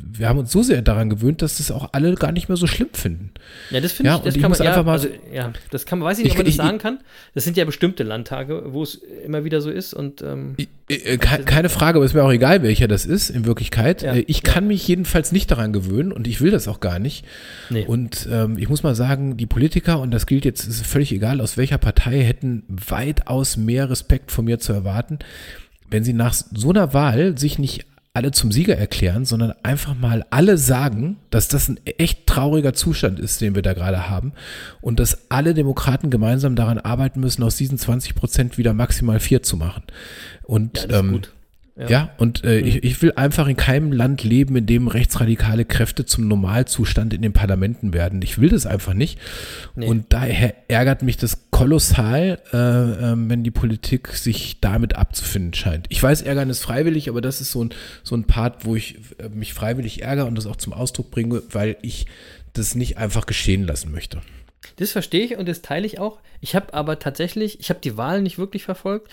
wir haben uns so sehr daran gewöhnt, dass das auch alle gar nicht mehr so schlimm finden.
Ja, das finde
Ja,
ich, das
ich
kann man, ja,
einfach mal-
also, ja, das kann man, weiß ich nicht, ob man
Ich-
das
ich-
sagen kann. Das sind ja bestimmte Landtage, wo es immer wieder so ist und, ähm,
Äh, ke- Keine Frage, aber ist mir auch egal, welcher das ist in Wirklichkeit.
Ja,
Äh, Ich kann mich jedenfalls nicht daran gewöhnen und ich will das auch gar nicht.
nee.
Und ähm, ich muss mal sagen, die Politiker, und das gilt jetzt, ist völlig egal, aus welcher Partei, hätten weitaus mehr Respekt von mir zu erwarten, wenn sie nach so einer Wahl sich nicht alle zum Sieger erklären, sondern einfach mal alle sagen, dass das ein echt trauriger Zustand ist, den wir da gerade haben und dass alle Demokraten gemeinsam daran arbeiten müssen, aus diesen 20 Prozent wieder maximal vier zu machen. Und
ja, das ist
ähm,
gut.
Ja, ja und äh, mhm. ich, ich will einfach in keinem Land leben, in dem rechtsradikale Kräfte zum Normalzustand in den Parlamenten werden. Ich will das einfach nicht. Nee. Und daher ärgert mich das kolossal, äh, äh, wenn die Politik sich damit abzufinden scheint. Ich weiß, Ärgern ist freiwillig, aber das ist so ein, so ein Part, wo ich äh, mich freiwillig ärgere und das auch zum Ausdruck bringe, weil ich das nicht einfach geschehen lassen möchte.
Das verstehe ich und das teile ich auch. Ich habe aber tatsächlich, ich habe die Wahl nicht wirklich verfolgt,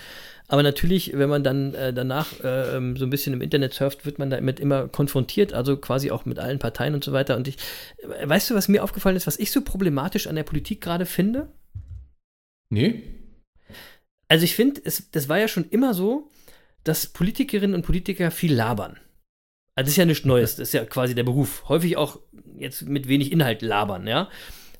aber natürlich, wenn man dann äh, danach äh, ähm, so ein bisschen im Internet surft, wird man damit immer konfrontiert, also quasi auch mit allen Parteien und so weiter. Und ich, äh, weißt du, was mir aufgefallen ist, was ich so problematisch an der Politik gerade finde?
Nee.
Also ich finde, das war ja schon immer so, dass Politikerinnen und Politiker viel labern. Also das ist ja nichts Neues, <laughs> das ist ja quasi der Beruf. Häufig auch jetzt mit wenig Inhalt labern, ja.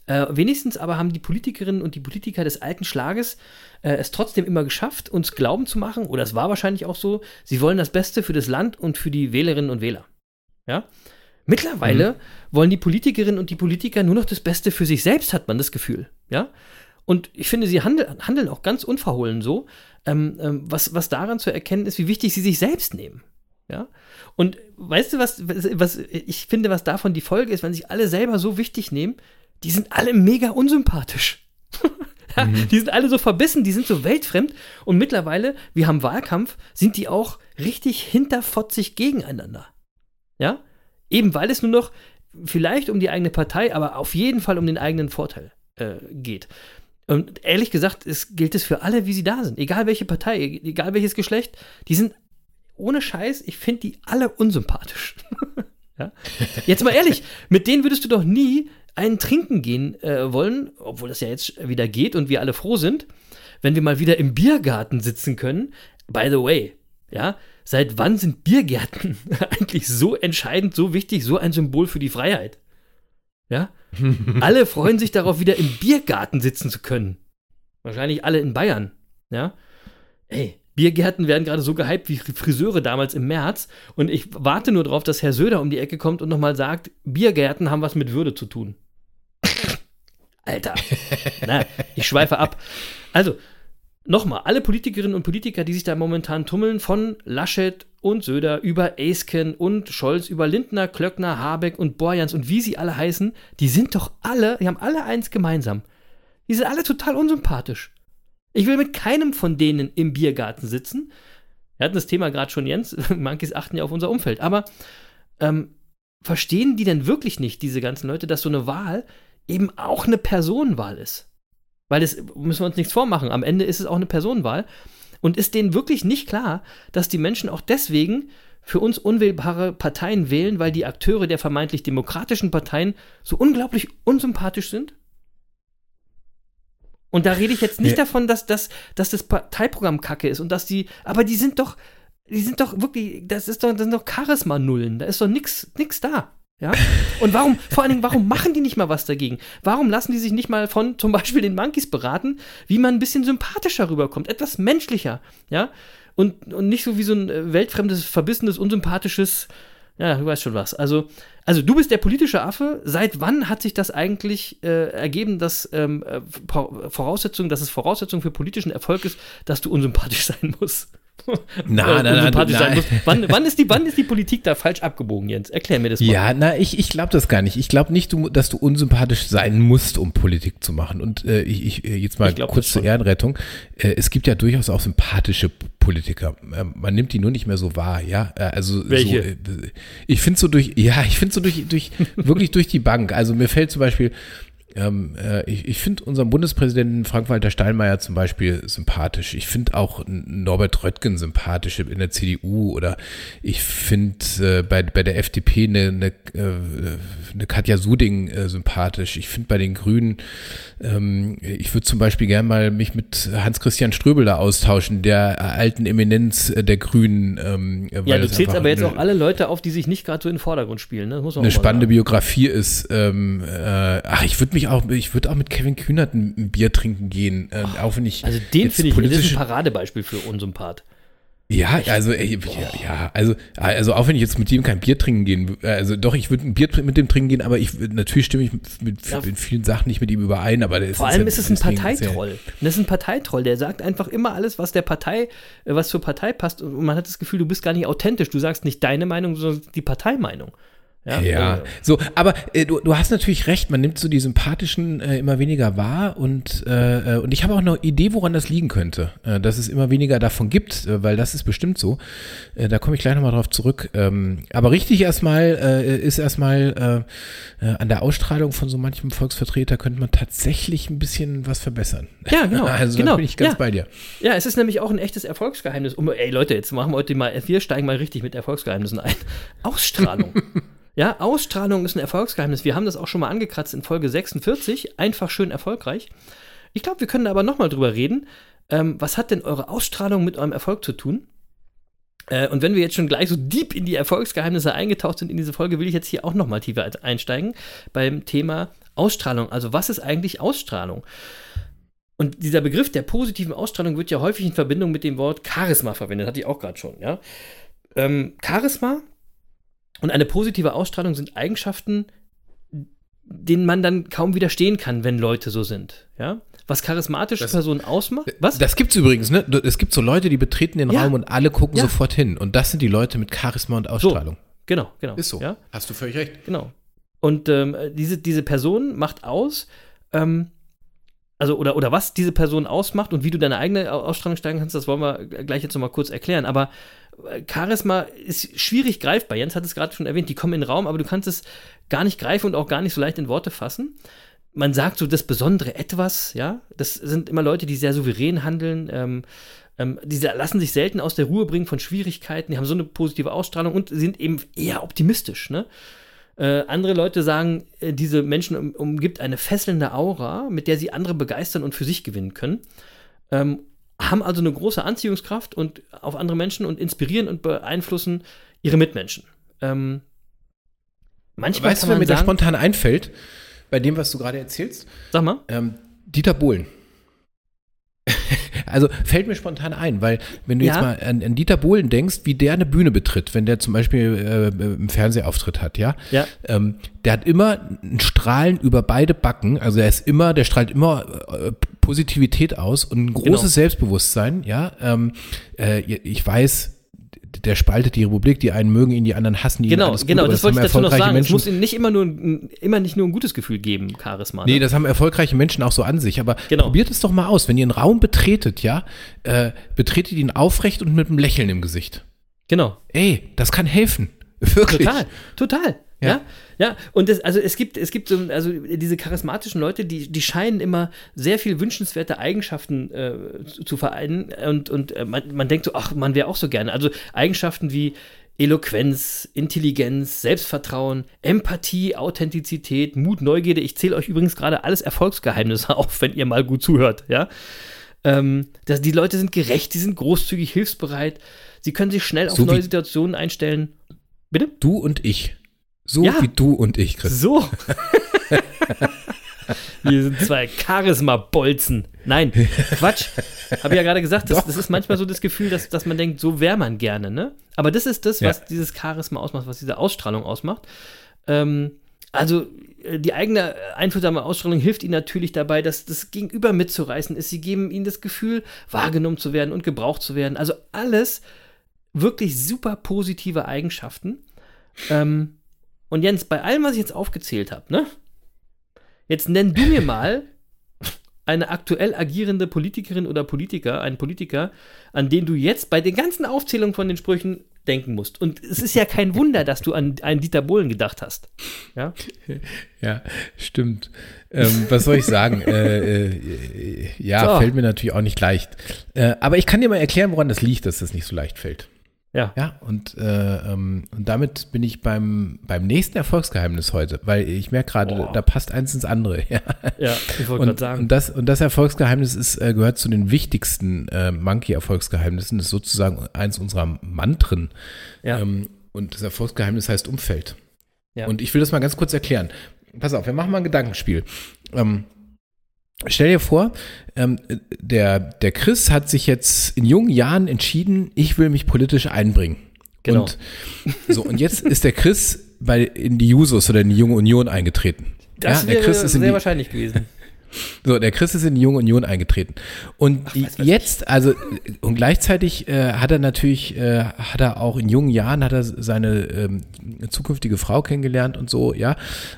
Äh, wenigstens aber haben die Politikerinnen und die Politiker des alten Schlages äh, es trotzdem immer geschafft, uns glauben zu machen, oder es war wahrscheinlich auch so, sie wollen das Beste für das Land und für die Wählerinnen und Wähler. Ja? Mittlerweile mhm. wollen die Politikerinnen und die Politiker nur noch das Beste für sich selbst, hat man das Gefühl. Ja? Und ich finde, sie handel, handeln auch ganz unverhohlen so, ähm, ähm, was, was daran zu erkennen ist, wie wichtig sie sich selbst nehmen. Ja? Und weißt du, was, was ich finde, was davon die Folge ist, wenn sich alle selber so wichtig nehmen, die sind alle mega unsympathisch. <laughs> mhm. Die sind alle so verbissen, die sind so weltfremd und mittlerweile, wir haben Wahlkampf, sind die auch richtig hinterfotzig gegeneinander. Ja? Eben weil es nur noch vielleicht um die eigene Partei, aber auf jeden Fall um den eigenen Vorteil äh, geht. Und ehrlich gesagt, es gilt es für alle, wie sie da sind. Egal welche Partei, egal welches Geschlecht, die sind ohne Scheiß, ich finde die alle unsympathisch. <laughs> ja? Jetzt mal ehrlich, mit denen würdest du doch nie einen trinken gehen äh, wollen, obwohl das ja jetzt wieder geht und wir alle froh sind, wenn wir mal wieder im Biergarten sitzen können. By the way, ja, seit wann sind Biergärten <laughs> eigentlich so entscheidend, so wichtig, so ein Symbol für die Freiheit? Ja? <laughs> alle freuen sich darauf, wieder im Biergarten sitzen zu können. Wahrscheinlich alle in Bayern. Ja? Ey, Biergärten werden gerade so gehypt wie Friseure damals im März. Und ich warte nur darauf, dass Herr Söder um die Ecke kommt und nochmal sagt, Biergärten haben was mit Würde zu tun. Alter. Na, ich schweife ab. Also, nochmal, alle Politikerinnen und Politiker, die sich da momentan tummeln, von Laschet und Söder über Esken und Scholz, über Lindner, Klöckner, Habeck und Borjans und wie sie alle heißen, die sind doch alle, die haben alle eins gemeinsam. Die sind alle total unsympathisch. Ich will mit keinem von denen im Biergarten sitzen. Wir hatten das Thema gerade schon, Jens. <laughs> Monkeys achten ja auf unser Umfeld. Aber ähm, verstehen die denn wirklich nicht, diese ganzen Leute, dass so eine Wahl eben auch eine Personenwahl ist? Weil das müssen wir uns nichts vormachen. Am Ende ist es auch eine Personenwahl. Und ist denen wirklich nicht klar, dass die Menschen auch deswegen für uns unwählbare Parteien wählen, weil die Akteure der vermeintlich demokratischen Parteien so unglaublich unsympathisch sind? Und da rede ich jetzt nicht ja. davon, dass, dass, dass das Parteiprogramm kacke ist und dass die, aber die sind doch, die sind doch wirklich, das ist doch, das sind doch Charisma-Nullen, da ist doch nix, nix da. Ja? Und warum, vor allen Dingen, warum machen die nicht mal was dagegen? Warum lassen die sich nicht mal von zum Beispiel den Monkeys beraten, wie man ein bisschen sympathischer rüberkommt, etwas menschlicher, ja? Und, und nicht so wie so ein äh, weltfremdes, verbissenes, unsympathisches, ja, du weißt schon was. Also, also du bist der politische Affe. Seit wann hat sich das eigentlich äh, ergeben, dass ähm, äh, Voraussetzung, dass es Voraussetzung für politischen Erfolg ist, dass du unsympathisch <laughs> sein musst?
Na, äh, na, na, na,
wann, wann, ist die, wann ist die Politik da falsch abgebogen, Jens? Erklär mir das mal.
Ja, na, ich, ich glaube das gar nicht. Ich glaube nicht, du, dass du unsympathisch sein musst, um Politik zu machen. Und äh, ich, ich, äh, jetzt mal kurz zur Ehrenrettung. Äh, es gibt ja durchaus auch sympathische Politiker. Ähm, man nimmt die nur nicht mehr so wahr, ja. Äh, also
Welche?
So, äh, ich finde so durch, ja, ich finde so durch, durch <laughs> wirklich durch die Bank. Also mir fällt zum Beispiel ähm, äh, ich ich finde unseren Bundespräsidenten Frank-Walter Steinmeier zum Beispiel sympathisch. Ich finde auch Norbert Röttgen sympathisch in der CDU oder ich finde äh, bei, bei der FDP eine, eine, äh, eine Katja Suding äh, sympathisch. Ich finde bei den Grünen, ähm, ich würde zum Beispiel gerne mal mich mit Hans-Christian Ströbel da austauschen, der alten Eminenz der Grünen.
Ähm, ja, du zählst aber jetzt auch alle Leute auf, die sich nicht gerade so in den Vordergrund spielen. Ne?
eine spannende sagen. Biografie ist. Ähm, äh, ach, ich würde mich auch, ich würde auch mit Kevin Kühnert ein, ein Bier trinken gehen, äh, auch wenn ich.
Also den finde ich das ist ein Paradebeispiel für Unsympath.
Ja, also, ey, ja, ja, also, also auch wenn ich jetzt mit ihm kein Bier trinken gehen, also doch, ich würde ein Bier mit dem trinken gehen, aber ich natürlich stimme ich mit,
Ja.
mit vielen Sachen nicht mit ihm überein, aber
Vor allem ist es ein Parteitroll. Das ist ein Parteitroll, der sagt einfach immer alles, was der Partei, äh, was zur Partei passt. Und man hat das Gefühl, du bist gar nicht authentisch. Du sagst nicht deine Meinung, sondern die Parteimeinung. Ja,
Ja,
äh,
so, aber äh, du, du hast natürlich recht, man nimmt so die sympathischen äh, immer weniger wahr und, äh, äh, und ich habe auch eine Idee, woran das liegen könnte, äh, dass es immer weniger davon gibt, äh, weil das ist bestimmt so. Äh, da komme ich gleich nochmal drauf zurück. Ähm, aber richtig erstmal äh, ist erstmal äh, äh, an der Ausstrahlung von so manchem Volksvertreter könnte man tatsächlich ein bisschen was verbessern.
Ja, genau, <laughs>
Also
genau,
da bin ich ganz
ja.
bei dir.
Ja, es ist nämlich auch ein echtes Erfolgsgeheimnis. Um, ey Leute, jetzt machen wir heute mal, wir steigen mal richtig mit Erfolgsgeheimnissen ein. Ausstrahlung. <laughs> ja, Ausstrahlung ist ein Erfolgsgeheimnis. Wir haben das auch schon mal angekratzt in Folge 46. Einfach schön erfolgreich. Ich glaube, wir können da aber nochmal drüber reden. Ähm, was hat denn eure Ausstrahlung mit eurem Erfolg zu tun? Äh, und wenn wir jetzt schon gleich so deep in die Erfolgsgeheimnisse eingetaucht sind in diese Folge, will ich jetzt hier auch nochmal tiefer einsteigen beim Thema Ausstrahlung. Also was ist eigentlich Ausstrahlung? Und dieser Begriff der positiven Ausstrahlung wird ja häufig in Verbindung mit dem Wort Charisma verwendet, hatte ich auch gerade schon, ja. Ähm, Charisma und eine positive Ausstrahlung sind Eigenschaften, denen man dann kaum widerstehen kann, wenn Leute so sind, ja. Was charismatische
Das-
Personen ausmacht, was?
Das gibt's übrigens, ne? Es gibt so Leute, die betreten den
Ja.
Raum und alle gucken
Ja.
sofort hin. Und das sind die Leute mit Charisma und Ausstrahlung.
genau, genau.
Ist so.
Ja?
Hast du völlig recht.
Genau. Und ähm, diese, diese Person macht aus, ähm, also oder, oder was diese Person ausmacht und wie du deine eigene Au- Ausstrahlung steigen kannst, das wollen wir gleich jetzt nochmal kurz erklären. Aber äh, Charisma ist schwierig greifbar. Jens hat es gerade schon erwähnt, die kommen in den Raum, aber du kannst es gar nicht greifen und auch gar nicht so leicht in Worte fassen. Man sagt so das besondere Etwas, ja. Das sind immer Leute, die sehr souverän handeln, ähm, ähm, die se- lassen sich selten aus der Ruhe bringen von Schwierigkeiten, die haben so eine positive Ausstrahlung und sind eben eher optimistisch, ne? Äh, andere Leute sagen, äh, diese Menschen um, umgibt eine fesselnde Aura, mit der sie andere begeistern und für sich gewinnen können. Ähm, haben also eine große Anziehungskraft und auf andere Menschen und inspirieren und beeinflussen ihre Mitmenschen. Ähm, manchmal
Weißt du, wer mir da spontan einfällt, bei dem, was du gerade erzählst?
sag mal,
Ähm, Dieter Bohlen. <laughs> Also fällt mir spontan ein, weil wenn du
Ja.
jetzt mal an, an Dieter Bohlen denkst, wie der eine Bühne betritt, wenn der zum Beispiel äh, im Fernsehauftritt hat, ja,
Ja.
ähm, der hat immer ein Strahlen über beide Backen, also er ist immer, der strahlt immer äh, Positivität aus und ein großes
Genau.
Selbstbewusstsein, ja. Ähm, äh, ich weiß, der spaltet die Republik, die einen mögen ihn, die anderen hassen ihn.
genau,
gut,
genau,
aber
das wollte ich dazu noch sagen. Es
Menschen-
muss ihnen nicht immer nur, ein- immer nicht nur ein gutes Gefühl geben, Charisma.
Nee,
ne?
das haben erfolgreiche Menschen auch so an sich. Aber
Genau.
probiert es doch mal aus. Wenn ihr einen Raum betretet, ja, äh, betretet ihn aufrecht und mit einem Lächeln im Gesicht.
genau.
Ey, das kann helfen. <laughs> Wirklich.
Total, total. Ja.
Ja.
ja, Und das, also es gibt, es gibt so, also diese charismatischen Leute, die, die scheinen immer sehr viel wünschenswerte Eigenschaften äh, zu, zu vereinen. Und, und äh, man, man denkt so, ach, man wäre auch so gerne. Also Eigenschaften wie Eloquenz, Intelligenz, Selbstvertrauen, Empathie, Authentizität, Mut, Neugierde. Ich zähle euch übrigens gerade alles Erfolgsgeheimnisse <laughs> auf, wenn ihr mal gut zuhört, ja. Ähm, dass die Leute sind gerecht, die sind großzügig, hilfsbereit, sie können sich schnell auf
So
neue Situationen einstellen. Bitte?
Du und ich. So
Ja.
wie du und ich, Chris.
So. <laughs> Wir sind zwei Charisma-Bolzen. Nein, Quatsch. Habe ich ja gerade gesagt, das, das ist manchmal so das Gefühl, dass, dass man denkt, so wäre man gerne, ne? Aber das ist das,
Ja.
was dieses Charisma ausmacht, was diese Ausstrahlung ausmacht. Ähm, also äh, die eigene einfühlsame Ausstrahlung hilft ihnen natürlich dabei, dass das Gegenüber mitzureißen ist. Sie geben ihnen das Gefühl, wahrgenommen zu werden und gebraucht zu werden. Also alles wirklich super positive Eigenschaften. Ähm, und Jens, bei allem, was ich jetzt aufgezählt habe, ne? Jetzt nenn du mir mal eine aktuell agierende Politikerin oder Politiker, einen Politiker, an den du jetzt bei den ganzen Aufzählungen von den Sprüchen denken musst. Und es ist ja kein Wunder, dass du an einen Dieter Bohlen gedacht hast. Ja?
Ja, stimmt. Ähm, was soll ich sagen? äh, äh, ja,
So.
fällt mir natürlich auch nicht leicht. Äh, aber ich kann dir mal erklären, woran das liegt, dass das nicht so leicht fällt.
Ja.
Ja, und, äh, ähm, und damit bin ich beim, beim nächsten Erfolgsgeheimnis heute, weil ich merke gerade,
Boah.
da passt eins ins andere. <laughs> Ja.
Ja, ich wollte gerade
Und,
sagen.
und, das, und das Erfolgsgeheimnis ist, äh, gehört zu den wichtigsten äh, Monkey-Erfolgsgeheimnissen. Ist sozusagen eins unserer Mantren.
Ja.
Ähm, und das Erfolgsgeheimnis heißt Umfeld.
Ja.
Und ich will das mal ganz kurz erklären. Pass auf, wir machen mal ein Gedankenspiel. Ähm, stell dir vor, ähm, der, der Chris hat sich jetzt in jungen Jahren entschieden, ich will mich politisch einbringen.
Genau.
Und, so, und jetzt ist der Chris bei, in die Jusos oder in die Junge Union eingetreten.
Das
ja,
wäre
der Chris ist in
sehr
die,
wahrscheinlich gewesen.
So, der Chris ist in die Junge Union eingetreten. Und
Ach, weiß, weiß
jetzt, also, und gleichzeitig äh, hat er natürlich, äh, hat er auch in jungen Jahren, hat er seine ähm, zukünftige Frau kennengelernt und so, ja.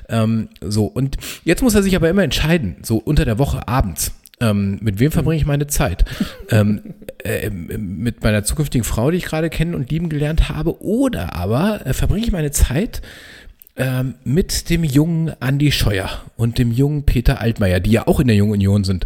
Ähm, so, und jetzt muss er sich aber immer entscheiden, so unter der Woche abends. Ähm, mit wem verbringe ich meine Zeit? ähm, äh, mit meiner zukünftigen Frau, die ich gerade kennen und lieben gelernt habe, oder aber äh, verbringe ich meine Zeit ähm, mit dem jungen Andi Scheuer und dem jungen Peter Altmaier, die ja auch in der Jungen Union sind.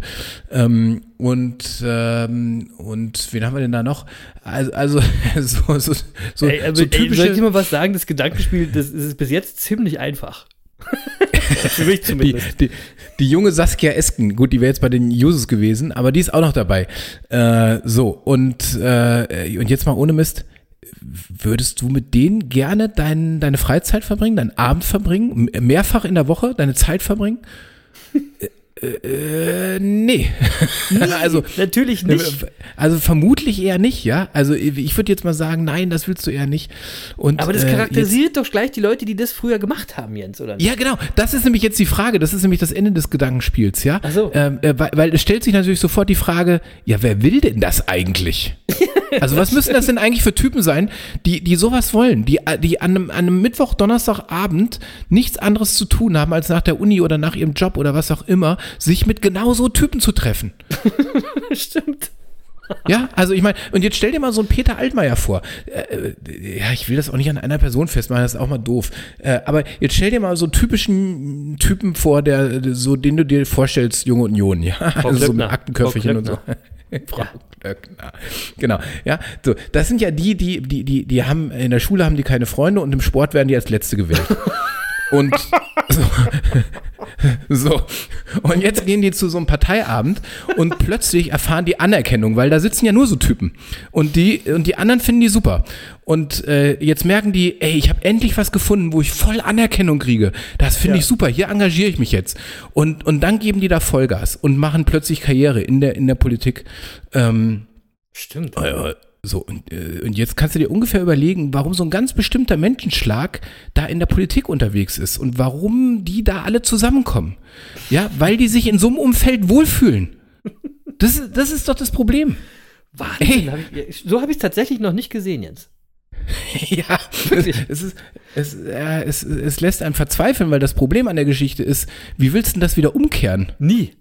Ähm, und, ähm, und wen haben wir denn da noch? Also, also <laughs> so, so, so,
ey, aber,
so
ey,
typische.
soll ich dir mal was sagen? Das Gedankenspiel, das ist bis jetzt ziemlich einfach. <laughs> Für mich
die,
zumindest.
die, die junge Saskia Esken, gut, die wäre jetzt bei den Users gewesen, aber die ist auch noch dabei. Äh, so, und, äh, und jetzt mal ohne Mist, würdest du mit denen gerne dein, deine Freizeit verbringen, deinen Abend verbringen, mehrfach in der Woche deine Zeit verbringen? Äh, äh, nee. <laughs> also,
Natürlich nicht.
also vermutlich eher nicht, ja. Also ich würde jetzt mal sagen, nein, das willst du eher nicht. Und,
Aber das
äh, jetzt-
charakterisiert doch gleich die Leute, die das früher gemacht haben, Jens, oder nicht?
ja, genau. Das ist nämlich jetzt die Frage. Das ist nämlich das Ende des Gedankenspiels, ja.
Ach so.
Ähm, äh, weil, weil es stellt sich natürlich sofort die Frage, ja, wer will denn das eigentlich? <laughs> Also was müssen das denn eigentlich für Typen sein, die, die sowas wollen, die, die an einem, an einem Mittwoch, Donnerstagabend nichts anderes zu tun haben, als nach der Uni oder nach ihrem Job oder was auch immer, sich mit genau so Typen zu treffen. <laughs>
Stimmt.
Ja, also ich meine, und jetzt stell dir mal so einen Peter Altmaier vor. Äh, äh, ja, ich will das auch nicht an einer Person festmachen, das ist auch mal doof. Äh, aber jetzt stell dir mal so einen typischen Typen vor, der so, den du dir vorstellst, Junge Union, ja. Also <laughs> so mit
Frau
und so. <laughs> Frau Klöckner. Genau. Ja, so, das sind ja die, die, die, die, die haben, in der Schule haben die keine Freunde und im Sport werden die als Letzte gewählt. <laughs> Und <laughs> so. Und jetzt gehen die zu so einem Parteiabend und plötzlich erfahren die Anerkennung, weil da sitzen ja nur so Typen. Und die, und die anderen finden die super. Und äh, jetzt merken die, ey, ich habe endlich was gefunden, wo ich voll Anerkennung kriege. Das finde
Ja.
ich super, hier engagiere ich mich jetzt. Und, und dann geben die da Vollgas und machen plötzlich Karriere in der, in der Politik. Ähm,
Stimmt.
äh, so, und, äh, und jetzt kannst du dir ungefähr überlegen, warum so ein ganz bestimmter Menschenschlag da in der Politik unterwegs ist und warum die da alle zusammenkommen. Ja, weil die sich in so einem Umfeld wohlfühlen. Das, ist- das ist doch das Problem.
Wahnsinn. Hab ich, so habe ich es tatsächlich noch nicht gesehen, Jens. <laughs>
Ja,
Wirklich?
es, ist, es, äh, es, es lässt einen verzweifeln, weil das Problem an der Geschichte ist, wie willst du denn das wieder umkehren?
Nie.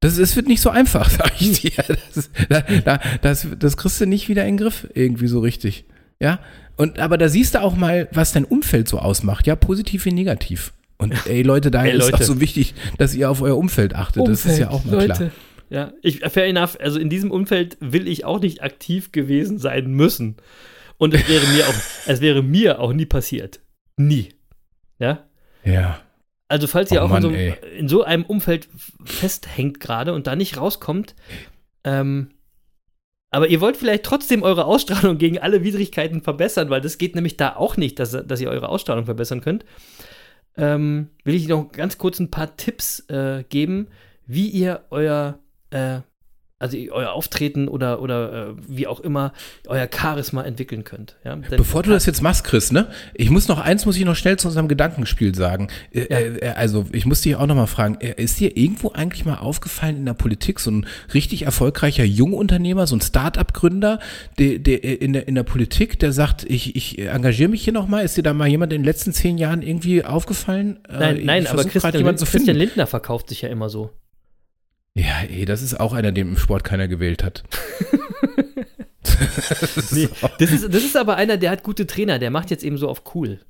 Das, es wird nicht so einfach, <laughs> sag ich dir. Das, ist, da, da, das, das kriegst du nicht wieder in den Griff, irgendwie so richtig. Ja. Und aber da siehst du auch mal, was dein Umfeld so ausmacht, ja, positiv wie negativ. Und ey Leute, da ist
Leute.
auch so wichtig, dass ihr auf euer Umfeld achtet. das ist ja auch mal klar.
Ja, ich, fair enough. Also in diesem Umfeld will ich auch nicht aktiv gewesen sein müssen. Und es wäre mir auch, es wäre mir auch nie passiert. Nie. Ja.
Ja.
Also falls ihr
Oh
auch
Mann,
in, so,
ey.
in so einem Umfeld festhängt gerade und da nicht rauskommt, ähm, aber ihr wollt vielleicht trotzdem eure Ausstrahlung gegen alle Widrigkeiten verbessern, weil das geht nämlich da auch nicht, dass, dass ihr eure Ausstrahlung verbessern könnt, ähm, will ich noch ganz kurz ein paar Tipps äh, geben, wie ihr euer, äh, also euer Auftreten oder, oder äh, wie auch immer, euer Charisma entwickeln könnt. Ja? Denn-
Bevor du das jetzt machst, Chris, ne? Ich muss noch eins, muss ich noch schnell zu unserem Gedankenspiel sagen. Äh,
Ja.
äh, also ich muss dich auch noch mal fragen, äh, ist dir irgendwo eigentlich mal aufgefallen in der Politik so ein richtig erfolgreicher Jungunternehmer, so ein Start-up-Gründer, der, der äh, in der in der Politik, der sagt, ich, ich engagiere mich hier noch mal. Ist dir da mal jemand in den letzten zehn Jahren irgendwie aufgefallen? Äh,
Nein, nein, aber Christian, Christian. Lindner verkauft sich ja immer so.
Ja, ey, das ist auch einer, den im Sport keiner gewählt hat. <laughs>
Nee, das, ist, das ist aber einer, der hat gute Trainer, der macht jetzt eben so auf cool.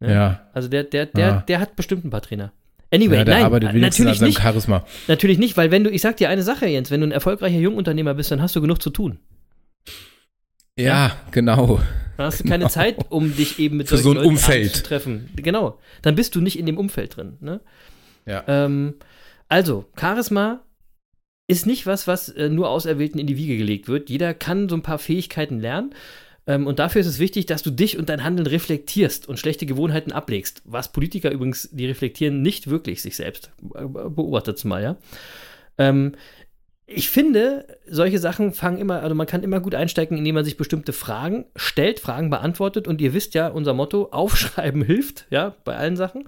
Ja.
Also der, der, der,
Ah.
der hat bestimmt ein paar Trainer. Anyway,
ja, der
nein,
an
natürlich nicht,
Charisma.
natürlich nicht, weil wenn du, ich sag dir eine Sache, Jens, wenn du ein erfolgreicher Jungunternehmer bist, dann hast du genug zu tun.
Ja, genau.
Dann hast du keine
Genau.
Zeit, um dich eben mit
Für
solchen
so ein
Leuten
Umfeld.
zu treffen. Genau. Dann bist du nicht in dem Umfeld drin. Ne?
Ja.
Ähm, also, Charisma ist nicht was, was äh, nur Auserwählten in die Wiege gelegt wird. Jeder kann so ein paar Fähigkeiten lernen. Ähm, und dafür ist es wichtig, dass du dich und dein Handeln reflektierst und schlechte Gewohnheiten ablegst. Was Politiker übrigens, die reflektieren nicht wirklich sich selbst. Beobachtet es mal, ja. Ähm, ich finde, solche Sachen fangen immer, also man kann immer gut einsteigen, indem man sich bestimmte Fragen stellt, Fragen beantwortet und ihr wisst ja, unser Motto, <laughs> aufschreiben hilft, ja, bei allen Sachen.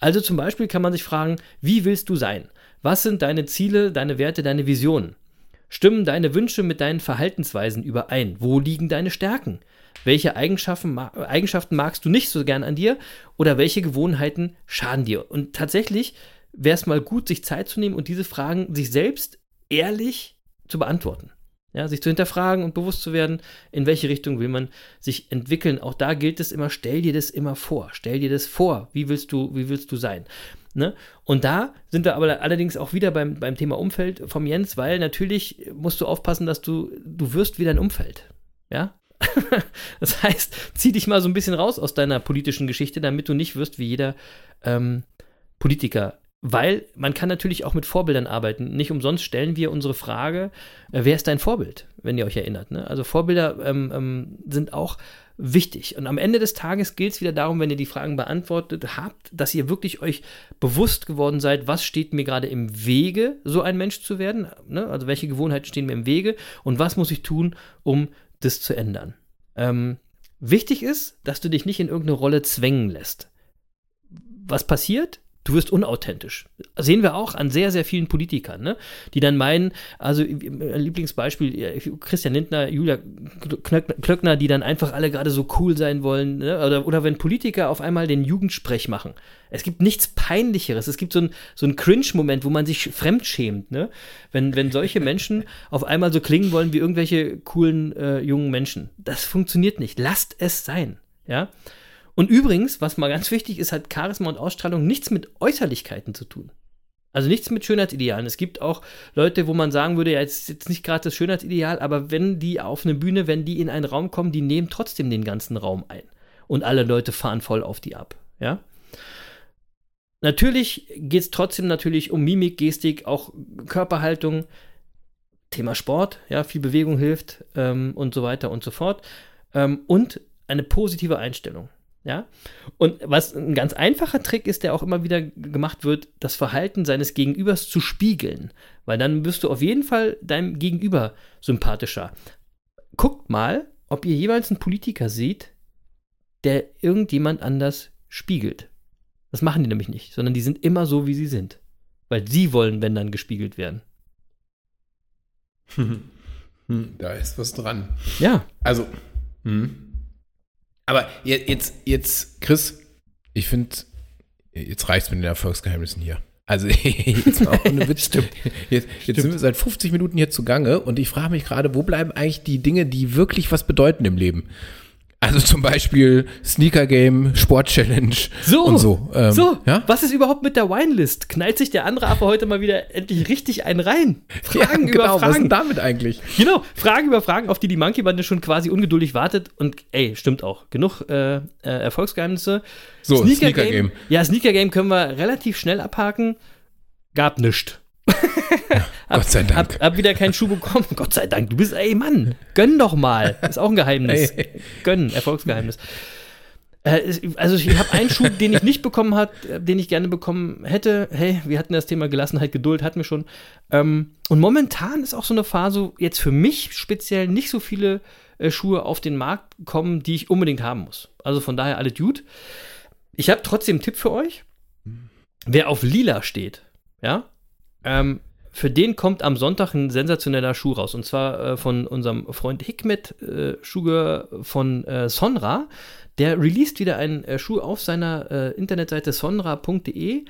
Also zum Beispiel kann man sich fragen, wie willst du sein? Was sind deine Ziele, deine Werte, deine Visionen? Stimmen deine Wünsche mit deinen Verhaltensweisen überein? Wo liegen deine Stärken? Welche Eigenschaften, Eigenschaften magst du nicht so gern an dir oder welche Gewohnheiten schaden dir? Und tatsächlich wäre es mal gut, sich Zeit zu nehmen und diese Fragen sich selbst ehrlich zu beantworten. Ja, sich zu hinterfragen und bewusst zu werden, in welche Richtung will man sich entwickeln. Auch da gilt es immer, stell dir das immer vor. Stell dir das vor. Wie willst du, wie willst du sein? Ne? Und da sind wir aber allerdings auch wieder beim, beim Thema Umfeld vom Jens, weil natürlich musst du aufpassen, dass du, du wirst wie dein Umfeld. Ja? <laughs> das heißt, zieh dich mal so ein bisschen raus aus deiner politischen Geschichte, damit du nicht wirst wie jeder ähm, Politiker weil man kann natürlich auch mit Vorbildern arbeiten. Nicht umsonst stellen wir unsere Frage, äh, wer ist dein Vorbild, wenn ihr euch erinnert. Ne? Also Vorbilder ähm, ähm, sind auch wichtig. Und am Ende des Tages gilt es wieder darum, wenn ihr die Fragen beantwortet habt, dass ihr wirklich euch bewusst geworden seid, was steht mir gerade im Wege, so ein Mensch zu werden. Ne? Also welche Gewohnheiten stehen mir im Wege und was muss ich tun, um das zu ändern. Ähm, wichtig ist, dass du dich nicht in irgendeine Rolle zwängen lässt. Was passiert? Du wirst unauthentisch. Sehen wir auch an sehr, sehr vielen Politikern, ne? die dann meinen, also äh, Lieblingsbeispiel, Christian Lindner, Julia Klöckner, die dann einfach alle gerade so cool sein wollen. Ne? Oder, oder wenn Politiker auf einmal den Jugendsprech machen. Es gibt nichts Peinlicheres. Es gibt so ein, so ein Cringe-Moment, wo man sich fremdschämt. Ne? Wenn, wenn solche Menschen <laughs> auf einmal so klingen wollen wie irgendwelche coolen äh, jungen Menschen. Das funktioniert nicht. Lasst es sein. Ja. Und übrigens, was mal ganz wichtig ist, hat Charisma und Ausstrahlung nichts mit Äußerlichkeiten zu tun. Also nichts mit Schönheitsidealen. Es gibt auch Leute, wo man sagen würde, ja, jetzt jetzt nicht gerade das Schönheitsideal, aber wenn die auf eine Bühne, wenn die in einen Raum kommen, die nehmen trotzdem den ganzen Raum ein. Und alle Leute fahren voll auf die ab. Ja. Natürlich geht es trotzdem natürlich um Mimik, Gestik, auch Körperhaltung, Thema Sport, ja, viel Bewegung hilft ähm, und so weiter und so fort. Ähm, und eine positive Einstellung. Ja? Und was ein ganz einfacher Trick ist, der auch immer wieder gemacht wird, das Verhalten seines Gegenübers zu spiegeln. Weil dann wirst du auf jeden Fall deinem Gegenüber sympathischer. Guckt mal, ob ihr jeweils einen Politiker seht, der irgendjemand anders spiegelt. Das machen die nämlich nicht, sondern die sind immer so, wie sie sind. Weil sie wollen, wenn dann gespiegelt werden. <laughs>
Da ist was dran.
Ja.
Also, hm. Aber jetzt, jetzt, Chris, ich finde, jetzt reicht es mit den Erfolgsgeheimnissen hier. Also <laughs> jetzt mal ohne <laughs> Witz. Stimmt. Jetzt, jetzt sind wir seit 50 Minuten hier zugange und ich frage mich gerade, wo bleiben eigentlich die Dinge, die wirklich was bedeuten im Leben? Also zum Beispiel Sneaker Game, Sport Challenge
so,
und so.
Ähm, so, ja? was ist überhaupt mit der Winelist? Knallt sich der andere Affe heute mal wieder endlich richtig einen rein?
Fragen ja, genau, über Fragen. Was ist damit eigentlich?
Genau, Fragen über Fragen, auf die die Monkey Bande schon quasi ungeduldig wartet. Und ey, stimmt auch. Genug äh, äh, Erfolgsgeheimnisse.
So, Sneaker, Sneaker Game. Game.
Ja, Sneaker Game können wir relativ schnell abhaken. Gab nichts. <laughs>
Gott sei Dank.
Hab, hab, wieder keinen Schuh bekommen. Gott sei Dank. Du bist, ey Mann, gönn doch mal. Ist auch ein Geheimnis. <laughs> Ey. Gönn, Erfolgsgeheimnis. Äh, also ich habe einen Schuh, den ich nicht bekommen hat, den ich gerne bekommen hätte. Hey, wir hatten das Thema Gelassenheit, Geduld, hatten wir schon. Ähm, und momentan ist auch so eine Phase, jetzt für mich speziell nicht so viele äh, Schuhe auf den Markt kommen, die ich unbedingt haben muss. Also von daher alle Dude. Ich habe trotzdem einen Tipp für euch. Wer auf lila steht, ja, ähm, für den kommt am Sonntag ein sensationeller Schuh raus. Und zwar äh, von unserem Freund Hikmet äh, Schuger von äh, Sonra. Der released wieder einen äh, Schuh auf seiner äh, Internetseite sonra.de.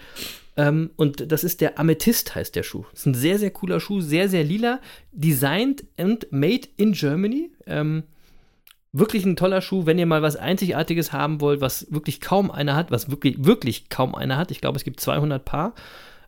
Ähm, und das ist der Amethyst, heißt der Schuh. Ist ein sehr, sehr cooler Schuh, sehr, sehr lila. Designed and made in Germany. Ähm, wirklich ein toller Schuh, wenn ihr mal was Einzigartiges haben wollt, was wirklich kaum einer hat, was wirklich, wirklich kaum einer hat. Ich glaube, es gibt 200 Paar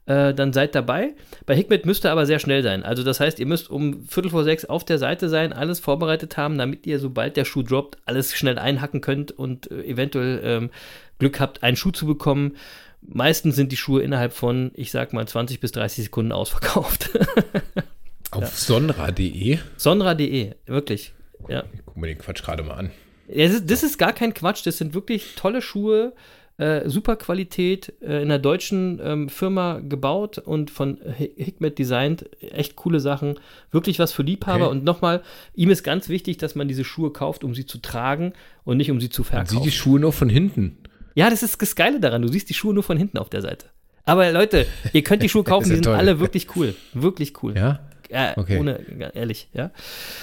äh, dann seid dabei. Bei Hikmet müsst ihr aber sehr schnell sein. Also das heißt, ihr müsst um Viertel vor sechs auf der Seite sein, alles vorbereitet haben, damit ihr, sobald der Schuh droppt, alles schnell einhacken könnt und äh, eventuell ähm, Glück habt, einen Schuh zu bekommen. Meistens sind die Schuhe innerhalb von, ich sag mal, 20 bis 30 Sekunden ausverkauft. <laughs>
Auf ja. sonra.de?
Sonra.de, wirklich. Ja.
Ich guck mir den Quatsch gerade mal an.
Ja, das, ist, das ist gar kein Quatsch, das sind wirklich tolle Schuhe, äh, super Qualität, äh, in einer deutschen ähm, Firma gebaut und von Hi- Hikmet designt. Echt coole Sachen, wirklich was für Liebhaber.
Okay.
Und nochmal, ihm ist ganz wichtig, dass man diese Schuhe kauft, um sie zu tragen und nicht um sie zu
Man sieht die
verkaufen.
Schuhe nur von hinten.
Ja, das ist das Geile daran, du siehst die Schuhe nur von hinten auf der Seite. Aber Leute, ihr könnt die <laughs> Schuhe kaufen,
Ist
die
ja
sind
toll.
alle wirklich cool. Wirklich cool.
Ja?
Ja,
Okay.
ohne, ja, ehrlich, ja.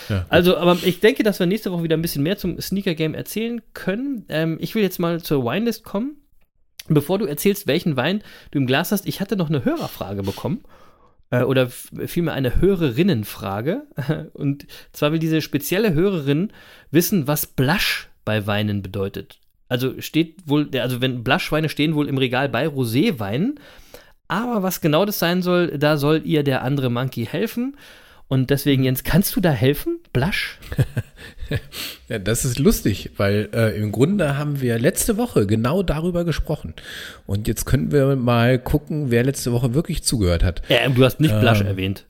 Ja,
also, aber ich denke, dass wir nächste Woche wieder ein bisschen mehr zum Sneaker-Game erzählen können. Ähm, ich will jetzt mal zur Winelist kommen. Bevor du erzählst, welchen Wein du im Glas hast, ich hatte noch eine Hörerfrage bekommen. Äh, oder vielmehr eine Hörerinnenfrage. <laughs> Und zwar will diese spezielle Hörerin wissen, was Blush bei Weinen bedeutet. Also steht wohl, also wenn Blush-Weine stehen wohl im Regal bei Roséweinen. Aber was genau das sein soll, da soll ihr der andere Monkey helfen. Und deswegen, Jens, kannst du da helfen? Blush? <laughs>
Ja, das ist lustig, weil äh, im Grunde haben wir letzte Woche genau darüber gesprochen. Und jetzt können wir mal gucken, wer letzte Woche wirklich zugehört hat.
Ja, du hast nicht Blush
Ähm.
erwähnt.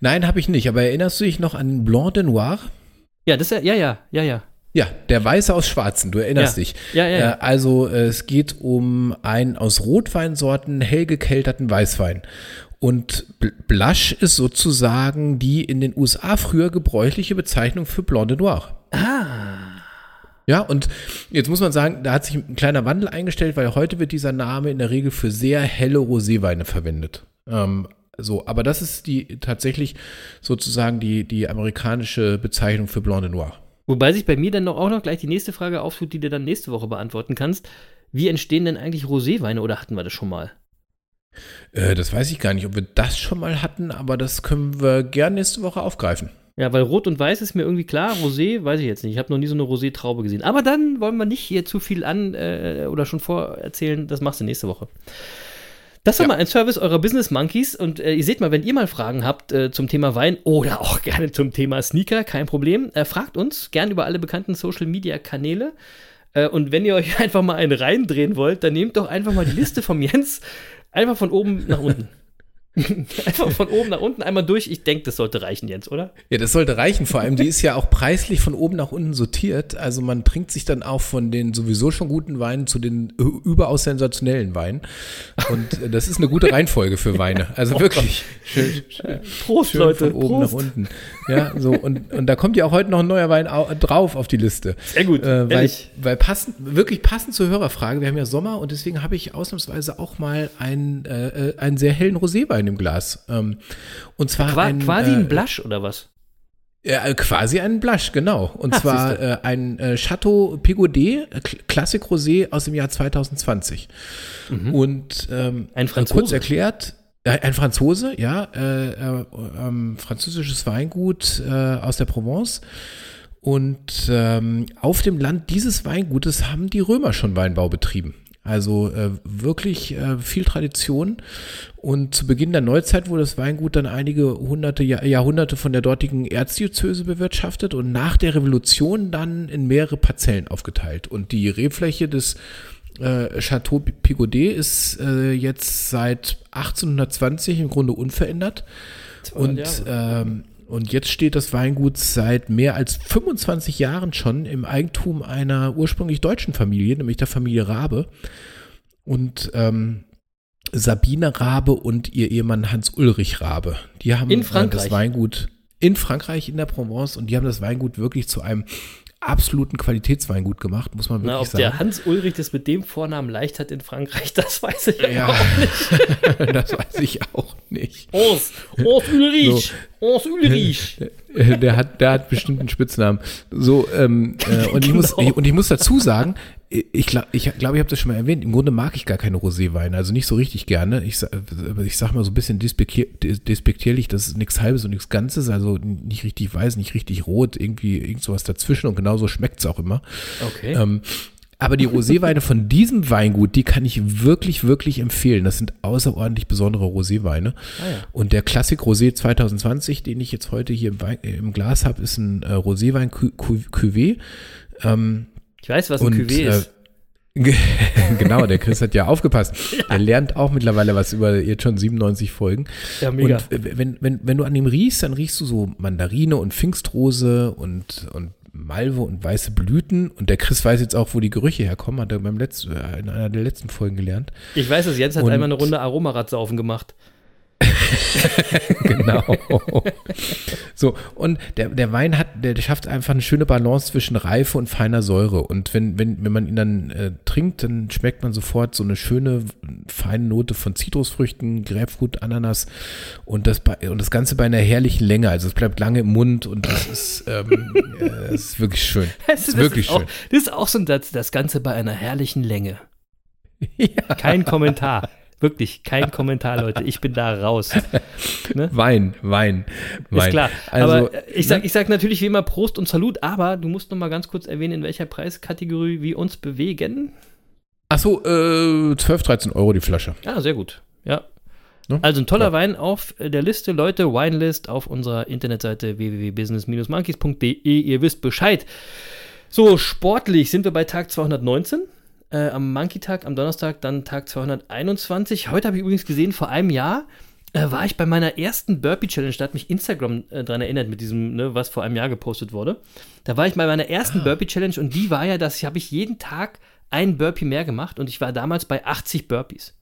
Nein, habe ich nicht. Aber erinnerst du dich noch an Blanc de Noir?
Ja, das ja, ja, ja, ja. Ja,
der Weiße aus Schwarzen, du erinnerst
Ja.
dich.
Ja, ja, ja.
Äh, also äh, es geht um einen aus Rotweinsorten hell gekelterten Weißwein. Und Bl- Blush ist sozusagen die in den USA früher gebräuchliche Bezeichnung für Blanc de Noir.
Ah.
Ja, und jetzt muss man sagen, da hat sich ein kleiner Wandel eingestellt, weil heute wird dieser Name in der Regel für sehr helle Roséweine verwendet. Ähm, so, aber das ist die tatsächlich sozusagen die, die amerikanische Bezeichnung für Blanc de Noir.
Wobei sich bei mir dann noch, auch noch gleich die nächste Frage auftut, die du dann nächste Woche beantworten kannst. Wie entstehen denn eigentlich Roséweine oder hatten wir das schon mal?
Äh, das weiß ich gar nicht, ob wir das schon mal hatten, aber das können wir gerne nächste Woche aufgreifen.
Ja, weil Rot und Weiß ist mir irgendwie klar, Rosé weiß ich jetzt nicht. Ich habe noch nie so eine Rosé-Traube gesehen. Aber dann wollen wir nicht hier zu viel an äh, oder schon vorerzählen. Das machst du nächste Woche. Das war
Ja.
mal ein Service eurer Business Monkeys. Und äh, ihr seht mal, wenn ihr mal Fragen habt äh, zum Thema Wein oder <laughs> auch gerne zum Thema Sneaker, kein Problem. Äh, fragt uns gerne über alle bekannten Social Media Kanäle. Äh, und wenn ihr euch <laughs> einfach mal einen reindrehen wollt, dann nehmt doch einfach mal die Liste vom Jens einfach von oben nach unten. <laughs> <laughs> einfach von oben nach unten einmal durch. Ich denke, das sollte reichen, Jens, oder?
Ja, das sollte reichen. Vor allem, die ist ja auch preislich von oben nach unten sortiert. Also man trinkt sich dann auch von den sowieso schon guten Weinen zu den überaus sensationellen Weinen. Und äh, das ist eine gute Reihenfolge für Weine. Also wirklich. Schön, schön,
Prost,
schön
Leute.
von oben
Prost.
nach unten. Ja, so. Und, und da kommt ja auch heute noch ein neuer Wein au drauf auf die Liste.
Sehr gut,
Äh, weil, weil passend, wirklich passend zur Hörerfrage, wir haben ja Sommer und deswegen habe ich ausnahmsweise auch mal einen, äh, äh, einen sehr hellen Roséwein im Glas. Ähm, und zwar
Qua
ein,
quasi
äh,
ein Blush oder was?
ja, äh, quasi ein Blush, genau. Und
Ah,
zwar äh, ein äh, Chateau Pigodet, äh, Classic Rosé aus dem Jahr 2020. Und ähm,
Mhm. Ein
äh,
Franzose.
kurz erklärt, äh, ein Franzose, ja, äh, äh, ähm, französisches Weingut äh, aus der Provence. Und ähm, auf dem Land dieses Weingutes haben die Römer schon Weinbau betrieben. Also äh, wirklich äh, viel Tradition. Und zu Beginn der Neuzeit wurde das Weingut dann einige hunderte Jahr, Jahrhunderte von der dortigen Erzdiözese bewirtschaftet und nach der Revolution dann in mehrere Parzellen aufgeteilt. Und die Rebfläche des äh, Chateau Pigodet ist äh, jetzt seit 1820 im Grunde unverändert. Und, ähm, und jetzt steht das Weingut seit mehr als 25 Jahren schon im Eigentum einer ursprünglich deutschen Familie, nämlich der Familie Rabe. Und ähm, Sabine Rabe und ihr Ehemann Hans-Ulrich Rabe. Die haben
In Frankreich.
das Weingut in Frankreich, in der Provence, und die haben das Weingut wirklich zu einem absoluten Qualitätsweingut gemacht, muss man wirklich
Na, ob
sagen.
der Hans Ulrich das mit dem Vornamen leicht hat in Frankreich, <laughs> das weiß ich
ja,
auch nicht. <laughs>
das weiß ich auch nicht.
Urs, Urs Ulrich, Urs Ulrich.
Äh, Der hat, der hat bestimmt einen Spitznamen. So, ähm, äh, und, ich <laughs> muss,
Genau.
ich, und ich muss dazu sagen, ich glaube, ich, glaub, ich habe das schon mal erwähnt, im Grunde mag ich gar keine Roséweine, also nicht so richtig gerne. Ich, ich sag mal so ein bisschen despektier, des- despektierlich, das ist nichts Halbes und nichts Ganzes, also nicht richtig weiß, nicht richtig rot, irgendwie irgend sowas dazwischen und genauso schmeckt es auch immer.
Okay.
Ähm, aber die Roséweine von diesem Weingut, die kann ich wirklich, wirklich empfehlen. Das sind außerordentlich besondere Roséweine.
Ah, ja.
Und der Classic Rosé 2020, den ich jetzt heute hier im, Wein, äh, im Glas habe, ist ein äh, Roséwein Cu- Cu- Cuvée. Ähm,
ich weiß, was ein
und,
Cuvée
äh,
ist. <laughs>
genau, der Chris hat ja aufgepasst. <laughs> Er lernt auch mittlerweile was über jetzt schon 97 Folgen.
Ja, mega.
Und wenn, wenn, wenn du an dem riechst, dann riechst du so Mandarine und Pfingstrose und, und Malve und weiße Blüten. Und der Chris weiß jetzt auch, wo die Gerüche herkommen, hat er beim letzten, äh, in einer der letzten Folgen gelernt.
Ich weiß es, Jens hat
Und-
einmal eine Runde Aromaradsaufen gemacht. <laughs>
genau. so, und der, der Wein hat, der schafft einfach eine schöne Balance zwischen Reife und feiner Säure. Und wenn, wenn, wenn man ihn dann äh, trinkt, dann schmeckt man sofort so eine schöne, feine Note von Zitrusfrüchten, Grapefruit, Ananas und das, bei, und das Ganze bei einer herrlichen Länge. Also es bleibt lange im Mund und das ist, ähm, <laughs> äh, ist wirklich schön. Das ist wirklich
auch,
schön.
Das ist auch so ein Satz, das Ganze bei einer herrlichen Länge. <laughs>
Ja.
Kein Kommentar. Wirklich, kein <laughs> Kommentar, Leute. Ich bin da raus.
Wein, Wein, Wein.
Ist klar.
Also,
aber ich sag, ich sag natürlich wie immer Prost und Salut, aber du musst noch mal ganz kurz erwähnen, in welcher Preiskategorie wir uns bewegen.
Achso, äh, 12, 13 Euro die Flasche.
Ja, sehr gut. Ja.
Ne?
Also ein toller
Ja.
Wein auf der Liste, Leute, Winelist auf unserer Internetseite www.business-monkeys.de. Ihr wisst Bescheid. So, sportlich sind wir bei Tag 219. Äh, am Monkey-Tag, am Donnerstag dann Tag 221. Heute habe ich übrigens gesehen, vor einem Jahr äh, war ich bei meiner ersten Burpee-Challenge. Da hat mich Instagram äh, daran erinnert mit diesem, ne, was vor einem Jahr gepostet wurde. Da war ich bei meiner ersten Burpee-Challenge und die war ja, dass ich habe ich jeden Tag einen Burpee mehr gemacht und ich war damals bei 80 Burpees.